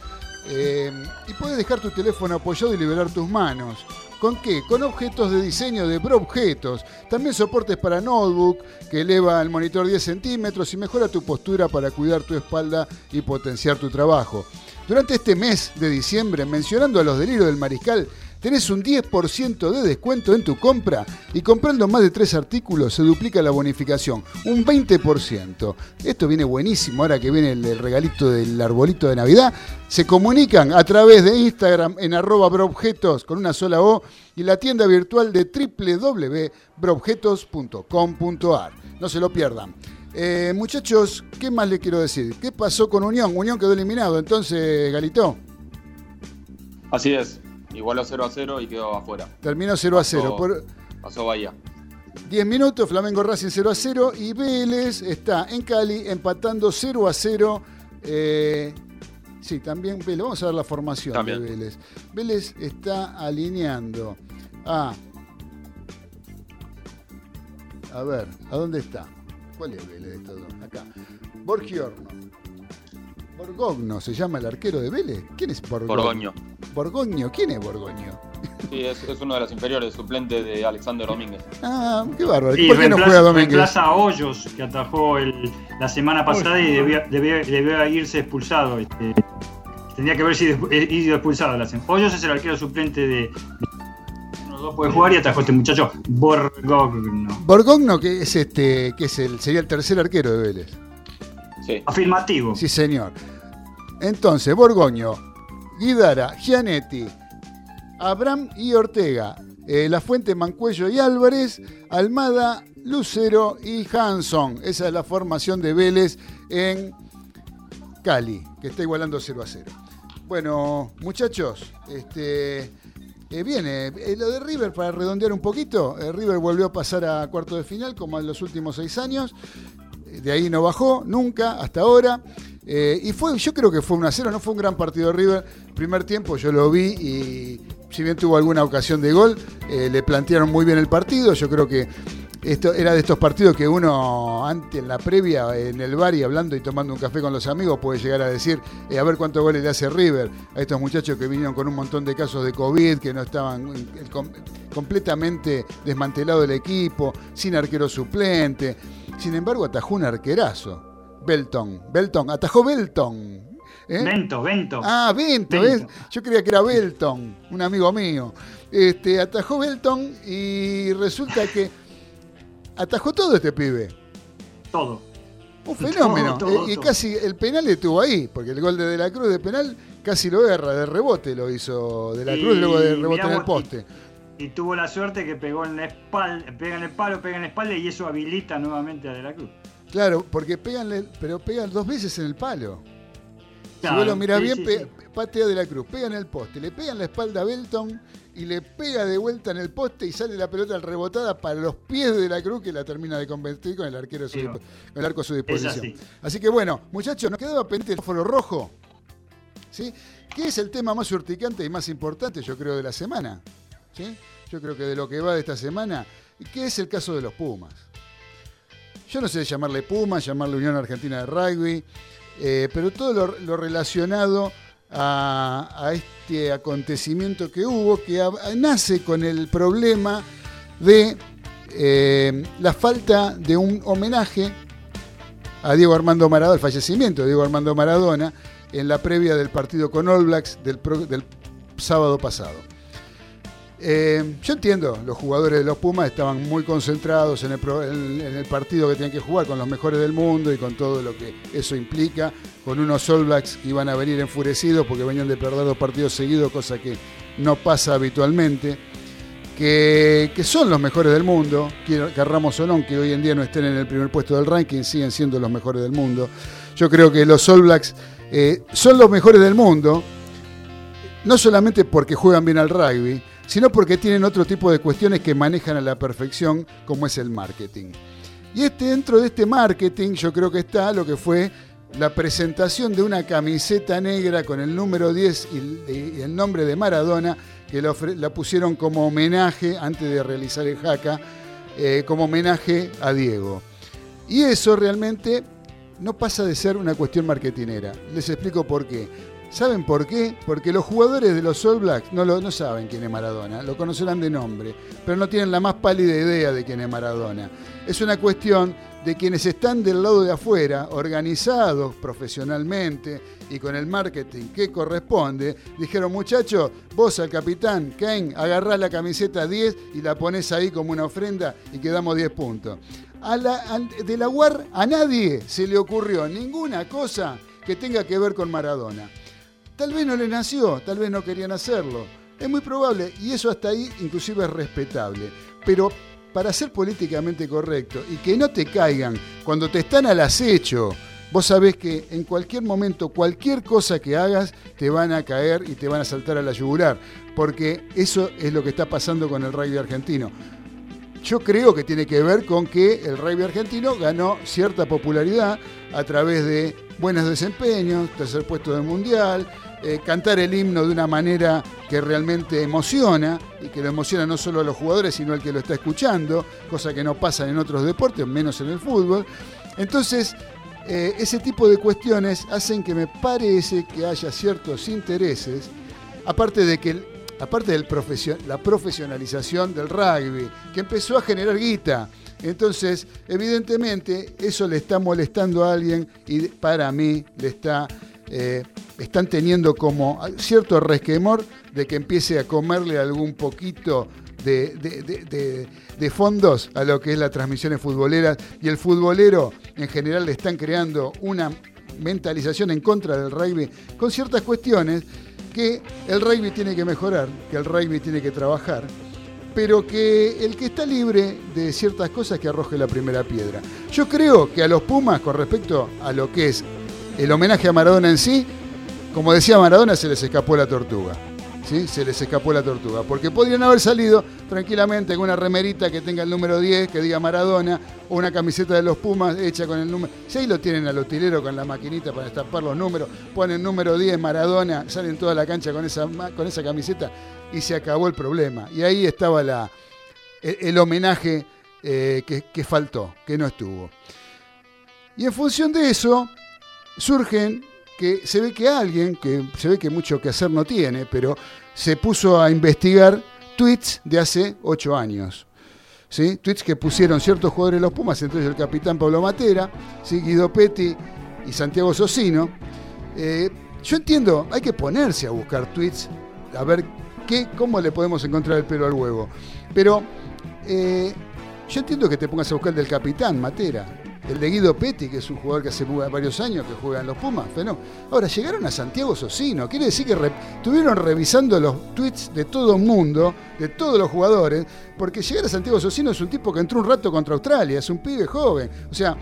eh, y puedes dejar tu teléfono apoyado y liberar tus manos. ¿Con qué? Con objetos de diseño de Objetos. También soportes para notebook que eleva el monitor 10 centímetros y mejora tu postura para cuidar tu espalda y potenciar tu trabajo. Durante este mes de diciembre, mencionando a los delirios del mariscal, tenés un 10% de descuento en tu compra y comprando más de tres artículos se duplica la bonificación, un 20%. Esto viene buenísimo ahora que viene el regalito del arbolito de Navidad. Se comunican a través de Instagram en arroba broobjetos con una sola O y la tienda virtual de www.broobjetos.com.ar. No se lo pierdan. Eh, muchachos, ¿qué más les quiero decir? ¿Qué pasó con Unión? Unión quedó eliminado, entonces, Galito. Así es. Igualó 0 a 0 y quedó afuera. Terminó 0 a 0. Pasó- Por Pasó Bahía. 10 minutos, Flamengo Racing 0 a 0 y Vélez está en Cali empatando 0 a 0. Eh, sí, también Vélez. Vamos a ver la formación También. de Vélez. Vélez está alineando a. A ver, ¿a dónde está? ¿Cuál es Vélez de estos dos? Acá. Borgiorno. Borgogno se llama el arquero de Vélez. ¿Quién es Borgogno? Borgoño. Borgoño, ¿quién es Borgoño? Sí, es, es uno de los inferiores, suplente de Alexander Domínguez. Ah, qué bárbaro. Y ¿Por qué no juega Domínguez? reemplaza a Hoyos, que atajó el- la semana pasada y debía, debía- debía irse expulsado. este, tendría que haber sido eh, ido expulsado. Hoyos es el arquero suplente de. Uno de los dos puede jugar y atajó este muchacho Borgogno. Borgogno, que es este, que es el, sería el tercer arquero de Vélez. Sí. Afirmativo. Sí, señor. Entonces, Borgoño, Guidara, Gianetti, Abraham y Ortega, eh, La Fuente, Mancuello y Álvarez, Almada, Lucero y Hanson. Esa es la formación de Vélez en Cali, que está igualando 0 a 0. Bueno, muchachos, este, eh, viene eh, lo de River para redondear un poquito. eh, River volvió a pasar a cuarto de final como en los últimos seis años. De ahí no bajó nunca hasta ahora. Eh, y fue, yo creo que fue un a 0, no fue un gran partido de River. Primer tiempo yo lo vi y si bien tuvo alguna ocasión de gol, eh, le plantearon muy bien el partido. Yo creo que esto era de estos partidos que uno antes en la previa, en el bar y hablando y tomando un café con los amigos, puede llegar a decir, eh, a ver cuántos goles le hace River a estos muchachos que vinieron con un montón de casos de COVID, que no estaban eh, com- completamente desmantelado el equipo, sin arquero suplente. Sin embargo, atajó un arquerazo. Belton, Belton, atajó Belton. ¿eh? Vento, Vento. Ah, Bento, Bento. ¿ves? Yo creía que era Belton, un amigo mío. Este, atajó Belton y resulta que atajó todo este pibe. Todo. Un fenómeno. Todo, todo, Eh, y todo. casi el penal estuvo ahí, porque el gol de De la Cruz de penal casi lo erra, de rebote lo hizo De la Y Cruz y luego de rebote mirá en el poste. Y tuvo la suerte que pegó en la espalda, pega en el palo, pega en la espalda y eso habilita nuevamente a De la Cruz. Claro, porque pegan, pero pegan dos veces en el palo. si vos lo mirás sí, bien, sí, pe- sí. patea de la cruz, pega en el poste, le pega en la espalda a Belton y le pega de vuelta en el poste y sale la pelota rebotada para los pies de la cruz que la termina de convertir con el arquero su con el arco a su disposición. así. Así que bueno, muchachos, nos quedaba pendiente el foro rojo. ¿Sí? Que es el tema más urticante y más importante, yo creo, de la semana. ¿Sí? Yo creo que de lo que va de esta semana, que es el caso de los Pumas. Yo no sé llamarle Pumas, llamarle Unión Argentina de Rugby, eh, pero todo lo, lo relacionado a, este acontecimiento que hubo, que nace con el problema de eh, la falta de un homenaje a Diego Armando Maradona, el fallecimiento de Diego Armando Maradona, en la previa del partido con All Blacks del, pro- del sábado pasado. Eh, yo entiendo, los jugadores de los Pumas estaban muy concentrados en el, partido que tenían que jugar con los mejores del mundo y con todo lo que eso implica, con unos All Blacks que iban a venir enfurecidos porque venían de perder dos partidos seguidos, cosa que no pasa habitualmente, que, son los mejores del mundo, querramos o no, que hoy en día no estén en el primer puesto del ranking, siguen siendo los mejores del mundo. Yo creo que los All Blacks eh, son los mejores del mundo, no solamente porque juegan bien al rugby, sino porque tienen otro tipo de cuestiones que manejan a la perfección, como es el marketing. Y este, dentro de este marketing yo creo que está lo que fue la presentación de una camiseta negra con el número 10 y, el nombre de Maradona, que la pusieron como homenaje, antes de realizar el jaca, eh, como homenaje a Diego. Y eso realmente no pasa de ser una cuestión marketinera. Les explico por qué. ¿Saben por qué? Porque los jugadores de los All Blacks no, lo, no saben quién es Maradona, lo conocerán de nombre, pero no tienen la más pálida idea de quién es Maradona. Es una cuestión de quienes están del lado de afuera, organizados profesionalmente y con el marketing que corresponde, dijeron muchachos, vos al capitán Kane agarrás la camiseta 10 y la pones ahí como una ofrenda y quedamos 10 puntos. A la, de la UAR a nadie se le ocurrió ninguna cosa que tenga que ver con Maradona. Tal vez no le nació, tal vez no querían hacerlo. Es muy probable y eso hasta ahí inclusive es respetable. Pero para ser políticamente correcto y que no te caigan cuando te están al acecho, vos sabés que en cualquier momento, cualquier cosa que hagas, te van a caer y te van a saltar a la yugular. Porque eso es lo que está pasando con el rugby argentino. Yo creo que tiene que ver con que el rugby argentino ganó cierta popularidad a través de buenos desempeños, tercer puesto del mundial, eh, cantar el himno de una manera que realmente emociona y que lo emociona no solo a los jugadores, sino al que lo está escuchando, cosa que no pasa en otros deportes, menos en el fútbol. Entonces, eh, ese tipo de cuestiones hacen que me parece que haya ciertos intereses, aparte de que aparte de la profesionalización del rugby, que empezó a generar guita. Entonces, evidentemente, eso le está molestando a alguien y para mí le está, eh, están teniendo como cierto resquemor de que empiece a comerle algún poquito de, fondos a lo que es las transmisiones futboleras y el futbolero en general le están creando una mentalización en contra del rugby con ciertas cuestiones que el rugby tiene que mejorar, que el rugby tiene que trabajar, pero que el que está libre de ciertas cosas que arroje la primera piedra. Yo creo que a los Pumas, con respecto a lo que es el homenaje a Maradona en sí, como decía Maradona, se les escapó la tortuga. ¿sí? Se les escapó la tortuga. Porque podrían haber salido tranquilamente con una remerita que tenga el número 10, que diga Maradona, o una camiseta de los Pumas hecha con el número. Si ahí lo tienen al utilero con la maquinita para estampar los números, ponen número 10 Maradona, salen toda la cancha con esa, con esa camiseta y se acabó el problema. Y ahí estaba la, el, el homenaje eh, que, que faltó, que no estuvo. Y en función de eso, surgen que se ve que alguien, que se ve que mucho que hacer no tiene, pero se puso a investigar tweets de hace ocho años. ¿sí? Tweets que pusieron ciertos jugadores de los Pumas, ellos el capitán Pablo Matera, ¿sí? Guido Petti y Santiago Socino. Eh, yo entiendo, hay que ponerse a buscar tweets, a ver qué, cómo le podemos encontrar el pelo al huevo. Pero eh, yo entiendo que te pongas a buscar el del capitán Matera, el de Guido que es un jugador que hace varios años que juega en los Pumas, pero. Ahora, llegaron a Santiago Socino, quiere decir que estuvieron revisando los tweets de todo el mundo, de todos los jugadores, porque llegar a Santiago Socino es un tipo que entró un rato contra Australia, es un pibe joven. O sea,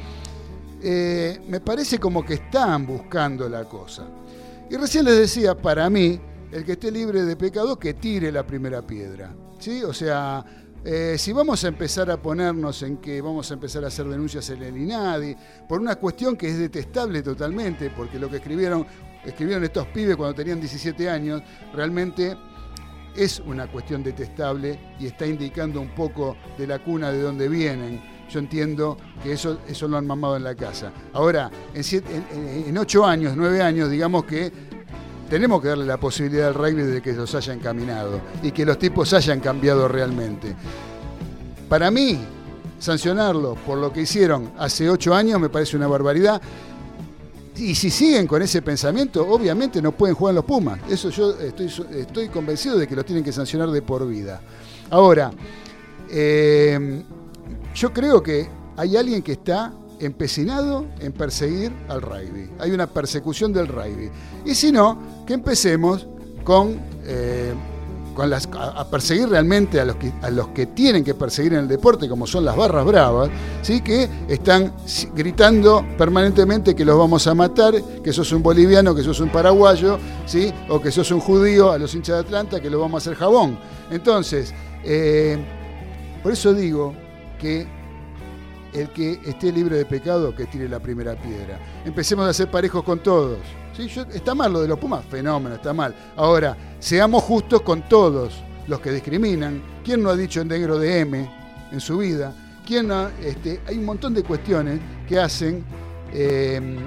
eh, me parece como que están buscando la cosa. Y recién les decía, para mí, el que esté libre de pecado, que tire la primera piedra. ¿sí? O sea, eh, si vamos a empezar a ponernos en que vamos a empezar a hacer denuncias en el INADI, por una cuestión que es detestable totalmente, porque lo que escribieron, escribieron estos pibes cuando tenían 17 años, realmente es una cuestión detestable y está indicando un poco de la cuna de donde vienen. Yo entiendo que eso, eso lo han mamado en la casa. Ahora, en, siete- en- ocho años, nueve años, digamos que tenemos que darle la posibilidad al rugby de que los hayan caminado y que los tipos hayan cambiado realmente. Para mí, sancionarlo por lo que hicieron hace ocho años me parece una barbaridad. y si siguen con ese pensamiento, obviamente no pueden jugar en los Pumas. Eso yo estoy, convencido de que lo tienen que sancionar de por vida. Ahora, eh, yo creo que hay alguien que está empecinado en perseguir al rugby. Hay una persecución del rugby. Y si no, que empecemos con, eh, con las, a, perseguir realmente a los, que, a los que tienen que perseguir en el deporte, como son las barras bravas, ¿sí? que están gritando permanentemente que los vamos a matar, que sos un boliviano, que sos un paraguayo, ¿sí? o que sos un judío a los hinchas de Atlanta, que lo vamos a hacer jabón. Entonces, eh, por eso digo que el que esté libre de pecado, que tire la primera piedra. Empecemos a ser parejos con todos. ¿Sí? Yo- está mal lo de los Pumas, fenómeno, está mal. Ahora, seamos justos con todos los que discriminan. ¿Quién no ha dicho en negro de M en su vida? ¿Quién no, este, hay un montón de cuestiones que hacen eh,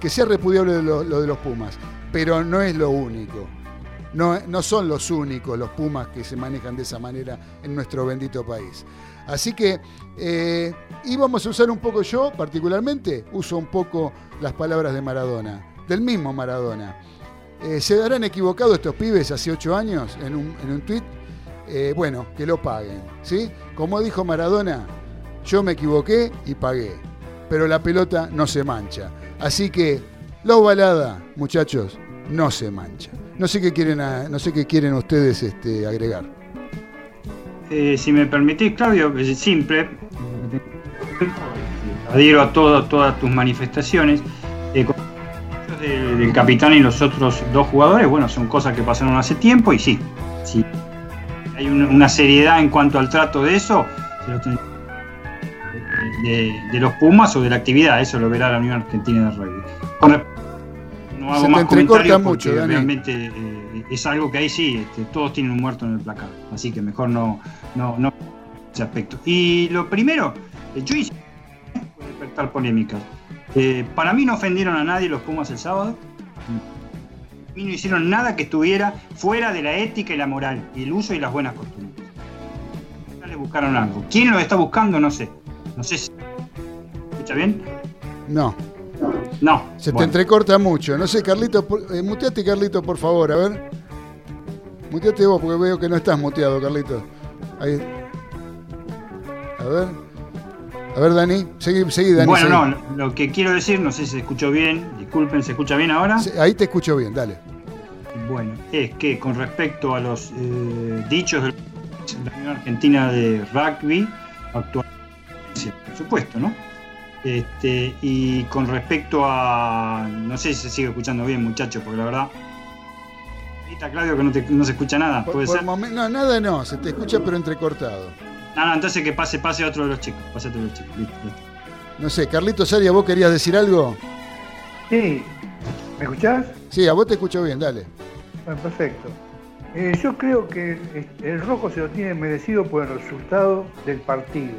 que sea repudiable lo, lo de los Pumas, pero no es lo único. No, no son los únicos los Pumas que se manejan de esa manera en nuestro bendito país. Así que, eh, y vamos a usar un poco yo, particularmente, uso un poco las palabras de Maradona, del mismo Maradona. Eh, ¿Se habrán equivocado estos pibes hace ocho años en un, en un tuit? Eh, bueno, que lo paguen, ¿sí? Como dijo Maradona, yo me equivoqué y pagué, pero la pelota no se mancha. Así que, la ovalada, muchachos, no se mancha. No sé qué quieren, no sé qué quieren ustedes este, agregar. Eh, si me permitís, Claudio, es simple. Adhiero a todo, todas tus manifestaciones. Eh, con del, del capitán y los otros dos jugadores, bueno, son cosas que pasaron hace tiempo y sí, sí. Hay un- una seriedad en cuanto al trato de eso, de, de los Pumas o de la actividad, eso lo verá la Unión Argentina de Rugby. No hago Se más comentarios porque realmente eh, es algo que ahí sí, este, todos tienen un muerto en el placar, así que mejor no, no, no ese aspecto. Y lo primero, eh, yo hice puede despertar polémicas. Eh, para mí no ofendieron a nadie los Pumas el sábado. Mí no hicieron nada que estuviera fuera de la ética y la moral, y el uso y las buenas costumbres. Ya le buscaron algo. ¿Quién lo está buscando? No sé. No sé si. ¿Escucha bien? No, No. se te entrecorta mucho. No sé, Carlito, por- eh, muteate, Carlito, por favor, a ver. Muteate vos, porque veo que no estás muteado, Carlito. Ahí. A ver. A ver, Dani. Seguí, seguí Dani. bueno, seguí. no, lo, que quiero decir, no sé si se escuchó bien, disculpen, ¿se escucha bien ahora? Sí, Ahí te escucho bien, dale. Bueno, es que con respecto a los eh, dichos de la Unión Argentina de Rugby, actualmente, por supuesto, ¿no? Este, y con respecto a. No sé si se sigue escuchando bien, muchachos, porque la verdad. Ahorita, Claudio, que no, te- no se escucha nada, Por- ¿puede por ser? no, nada no, se te escucha pero entrecortado. No, no, entonces que pase, pase otro de los chicos. Pase otro de los chicos, listo, listo. No sé, Carlito Saria, ¿vos querías decir algo? Sí, ¿me escuchás? Sí, a vos te escucho bien, dale. Bueno, perfecto. Eh, yo creo que el, el rojo se lo tiene merecido por el resultado del partido.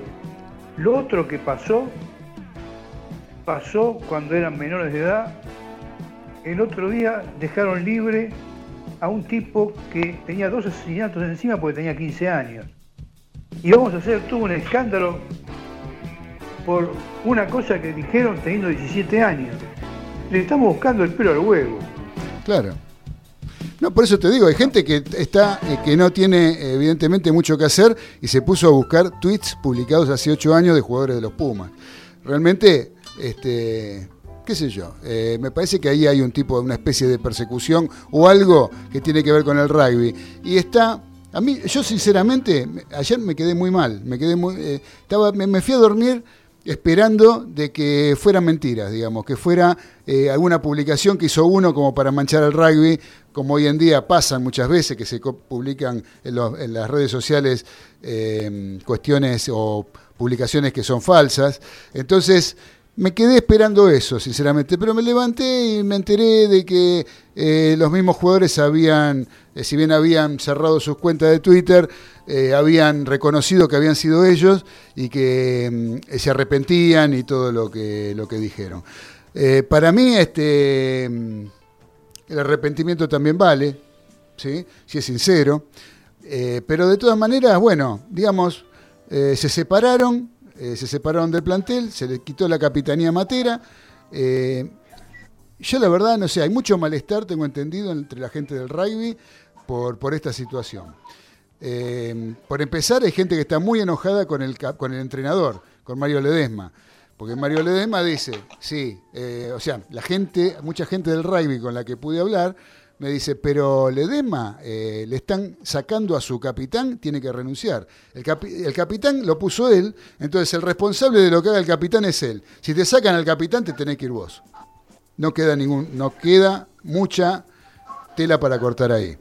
Lo otro que pasó, pasó cuando eran menores de edad. El otro día dejaron libre a un tipo que tenía dos asesinatos encima porque tenía 15 años. Y vamos a hacer todo un escándalo por una cosa que dijeron teniendo 17 años. Le estamos buscando el pelo al huevo. Claro. No, por eso te digo, hay gente que está, eh, que no tiene evidentemente mucho que hacer y se puso a buscar tweets publicados hace ocho años de jugadores de los Pumas. Realmente, este, qué sé yo, eh, me parece que ahí hay un tipo, una especie de persecución o algo que tiene que ver con el rugby. Y está, a mí, yo sinceramente, me- ayer me quedé muy mal, me quedé muy, eh, estaba, me, fui a dormir esperando de que fueran mentiras, digamos, que fuera eh, alguna publicación que hizo uno como para manchar al rugby, como hoy en día pasan muchas veces, que se publican en, las redes sociales cuestiones o publicaciones que son falsas. Entonces, me quedé esperando eso, sinceramente, pero me levanté y me enteré de que eh, los mismos jugadores habían, eh, si bien habían cerrado sus cuentas de Twitter, eh, habían reconocido que habían sido ellos y que mm, se arrepentían y todo lo que, lo que dijeron. Para mí, este, mm, el arrepentimiento también vale, ¿sí? si es sincero, pero de todas maneras, bueno, digamos, se separaron, eh, se separaron del plantel, se le quitó la capitanía Matera, eh, yo la verdad, no sé, hay mucho malestar, tengo entendido, entre la gente del rugby por, por esta situación. Eh, por empezar, hay gente que está muy enojada con el, con el entrenador, con Mario Ledesma. Porque Mario Ledesma dice, sí, o sea, la gente, mucha gente del rugby con la que pude hablar, me dice, pero Ledesma eh, le están sacando a su capitán, tiene que renunciar. El, el capitán lo puso él, entonces el responsable de lo que haga el capitán es él. Si te sacan al capitán, te tenés que ir vos. No queda ningún, no queda mucha tela para cortar ahí.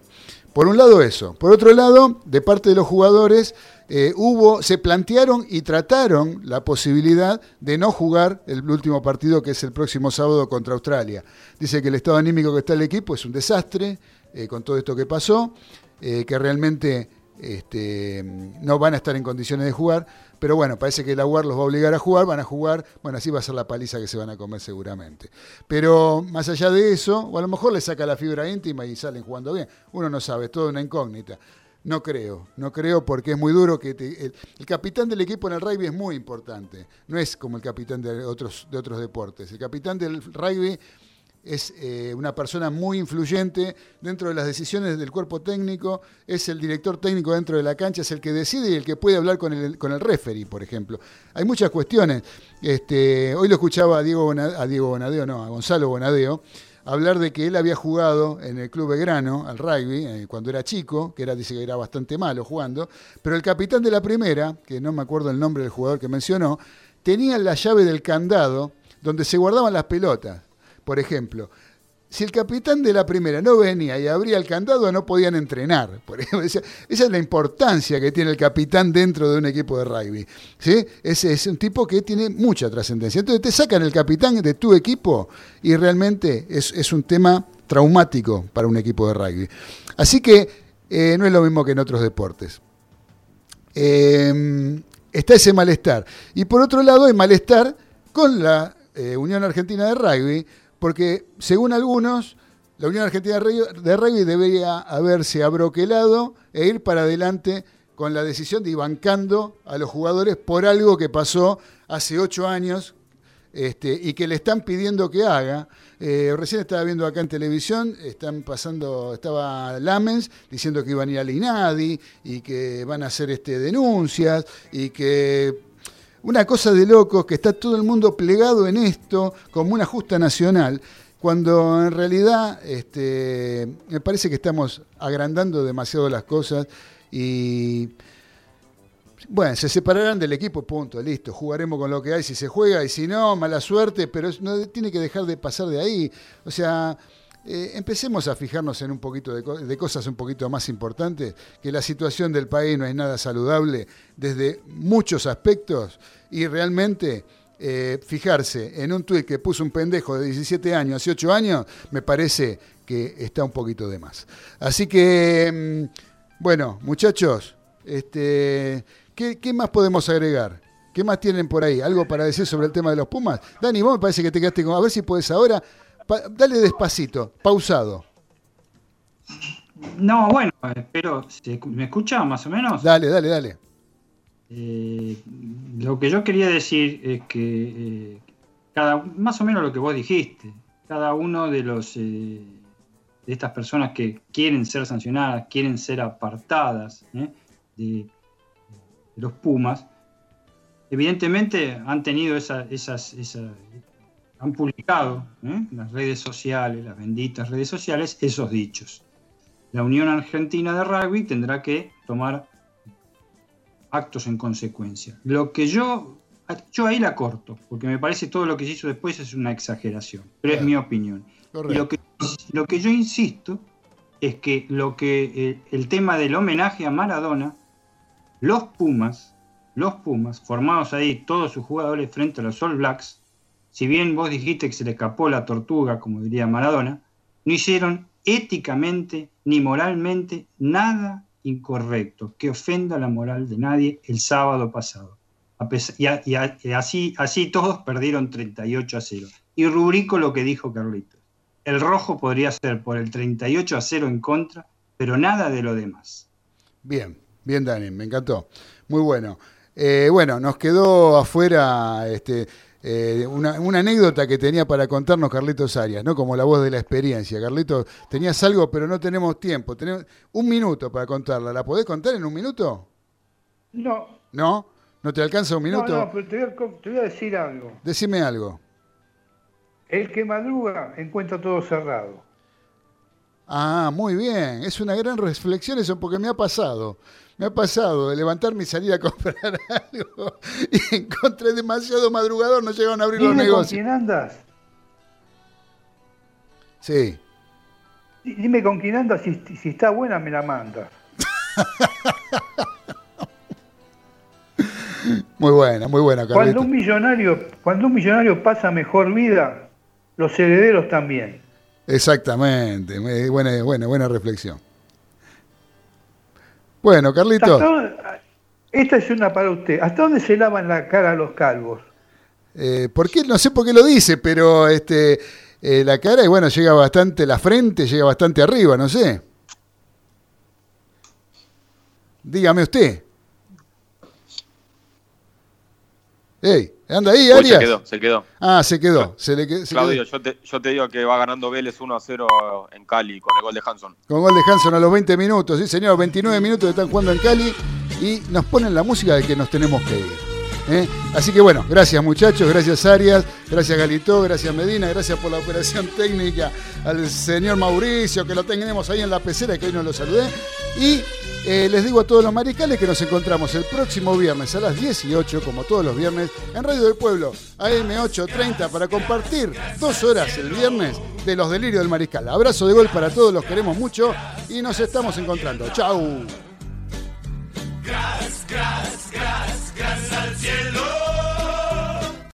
Por un lado eso. Por otro lado, de parte de los jugadores, eh, hubo, se plantearon y trataron la posibilidad de no jugar el último partido que es el próximo sábado contra Australia. Dice que el estado anímico que está el equipo es un desastre eh, con todo esto que pasó, eh, que realmente este, no van a estar en condiciones de jugar, pero bueno, parece que la UAR los va a obligar a jugar, van a jugar, bueno, así va a ser la paliza que se van a comer seguramente. Pero más allá de eso, o a lo mejor le saca la fibra íntima y salen jugando bien, uno no sabe, es toda una incógnita. No creo, no creo porque es muy duro que te- el, capitán del equipo en el rugby es muy importante, no es como el capitán de otros, de otros deportes. El capitán del rugby es eh, una persona muy influyente dentro de las decisiones del cuerpo técnico, es el director técnico dentro de la cancha, es el que decide y el que puede hablar con el, con el referee, por ejemplo. Hay muchas cuestiones. Este, hoy lo escuchaba a Diego, Bona- a Diego Bonadeo, no, a Gonzalo Bonadeo, hablar de que él había jugado en el Club Belgrano, al rugby, eh, cuando era chico, que era, dice que era bastante malo jugando, pero el capitán de la primera, que no me acuerdo el nombre del jugador que mencionó, tenía la llave del candado donde se guardaban las pelotas. Por ejemplo, si el capitán de la primera no venía y abría el candado, no podían entrenar. Por esa, es la importancia que tiene el capitán dentro de un equipo de rugby. ¿sí? Es, un tipo que tiene mucha trascendencia. Entonces te sacan el capitán de tu equipo y realmente es, un tema traumático para un equipo de rugby. Así que eh, no es lo mismo que en otros deportes. Eh, está ese malestar. Y por otro lado, hay malestar con la eh, Unión Argentina de Rugby, porque según algunos, la Unión Argentina de Rugby, de Rugby debería haberse abroquelado e ir para adelante con la decisión de ir bancando a los jugadores por algo que pasó hace ocho años este, y que le están pidiendo que haga. Eh, recién estaba viendo acá en televisión, están pasando, estaba Lamens diciendo que iban a ir al INADI y que van a hacer este, denuncias y que una cosa de locos, que está todo el mundo plegado en esto como una justa nacional, cuando en realidad este, me parece que estamos agrandando demasiado las cosas y bueno, se separarán del equipo, punto, listo. Jugaremos con lo que hay si se juega y si no, mala suerte, pero no tiene que dejar de pasar de ahí. O sea, eh, empecemos a fijarnos en un poquito de, co- de cosas un poquito más importantes, que la situación del país no es nada saludable desde muchos aspectos y realmente eh, fijarse en un tuit que puso un pendejo de 17 años, hace 8 años, me parece que está un poquito de más. Así que, mm, bueno, muchachos, este, ¿qué, qué más podemos agregar? ¿Qué más tienen por ahí? ¿Algo para decir sobre el tema de los Pumas? Dani, vos me parece que te quedaste con... A ver si puedes ahora... Pa- dale despacito, pausado. No, bueno, pero ¿se- ¿me escucha más o menos? Dale, dale, dale. Eh, lo que yo quería decir es que eh, cada, más o menos lo que vos dijiste, cada uno de los eh, de estas personas que quieren ser sancionadas, quieren ser apartadas de, de los Pumas, evidentemente han tenido esa- esas, esa- han publicado ¿eh? en las redes sociales, las benditas redes sociales, esos dichos. La Unión Argentina de Rugby tendrá que tomar actos en consecuencia. Lo que yo, yo ahí la corto, porque me parece todo lo que se hizo después es una exageración, pero es mi opinión. Y lo que, lo que yo insisto es que lo que eh, el tema del homenaje a Maradona, los Pumas, los Pumas, formados ahí todos sus jugadores frente a los All Blacks, si bien vos dijiste que se le escapó la tortuga, como diría Maradona, no hicieron éticamente ni moralmente nada incorrecto que ofenda la moral de nadie el sábado pasado. A y, así todos perdieron 38 a 0. Y rubrico lo que dijo Carlitos. El rojo podría ser por el 38 a 0 en contra, pero nada de lo demás. Bien, bien Dani, me encantó. Muy bueno. Eh, bueno, nos quedó afuera este, eh, una, una anécdota que tenía para contarnos Carlitos Arias, ¿no? Como la voz de la experiencia. Carlitos, tenías algo, pero no tenemos tiempo. Tenemos un minuto para contarla. ¿La podés contar en un minuto? No, ¿No? ¿No te alcanza un minuto? no, no, pero te voy, a, te voy a decir algo. Decime algo. El que madruga encuentra todo cerrado. Ah, muy bien. Es una gran reflexión eso porque me ha pasado. Me ha pasado de levantarme y salir a comprar algo y encontré demasiado madrugador, no llegaron a abrir los Dime con negocios. quién andas. Sí. Di- Dime con quién andas, si, si está buena me la mandas. Muy buena, muy buena, Cuando Carlitos. un millonario, cuando un millonario pasa mejor vida, los herederos también. Exactamente. muy Buena, buena, buena reflexión. Bueno, ¿Hasta Carlitos, dónde- esta es una para usted. ¿Hasta dónde se lavan la cara los calvos? eh, ¿por qué? No sé por qué lo dice, pero este, eh, la cara, y bueno, llega bastante, la frente llega bastante arriba, no sé. Dígame usted. Ey, anda ahí, Uy, Arias. se quedó, se quedó. Ah, se quedó. Se le quedó- se Claudio, quedó. yo te, yo te digo que va ganando Vélez 1 a 0 en Cali con el gol de Hanson. Con gol de Hanson a los 20 minutos, sí señor, 29 minutos que están jugando en Cali y nos ponen la música de que nos tenemos que ir. ¿eh? Así que bueno, gracias muchachos, gracias Arias, gracias Galito, gracias Medina, gracias por la operación técnica al señor Mauricio, que lo tenemos ahí en la pecera, que hoy no lo saludé. Y eh, les digo a todos los mariscales que nos encontramos el próximo viernes a las 18, como todos los viernes, en Radio del Pueblo, AM830, para compartir dos horas el viernes de los delirios del mariscal. Abrazo de gol para todos, los queremos mucho y nos estamos encontrando. ¡Chau!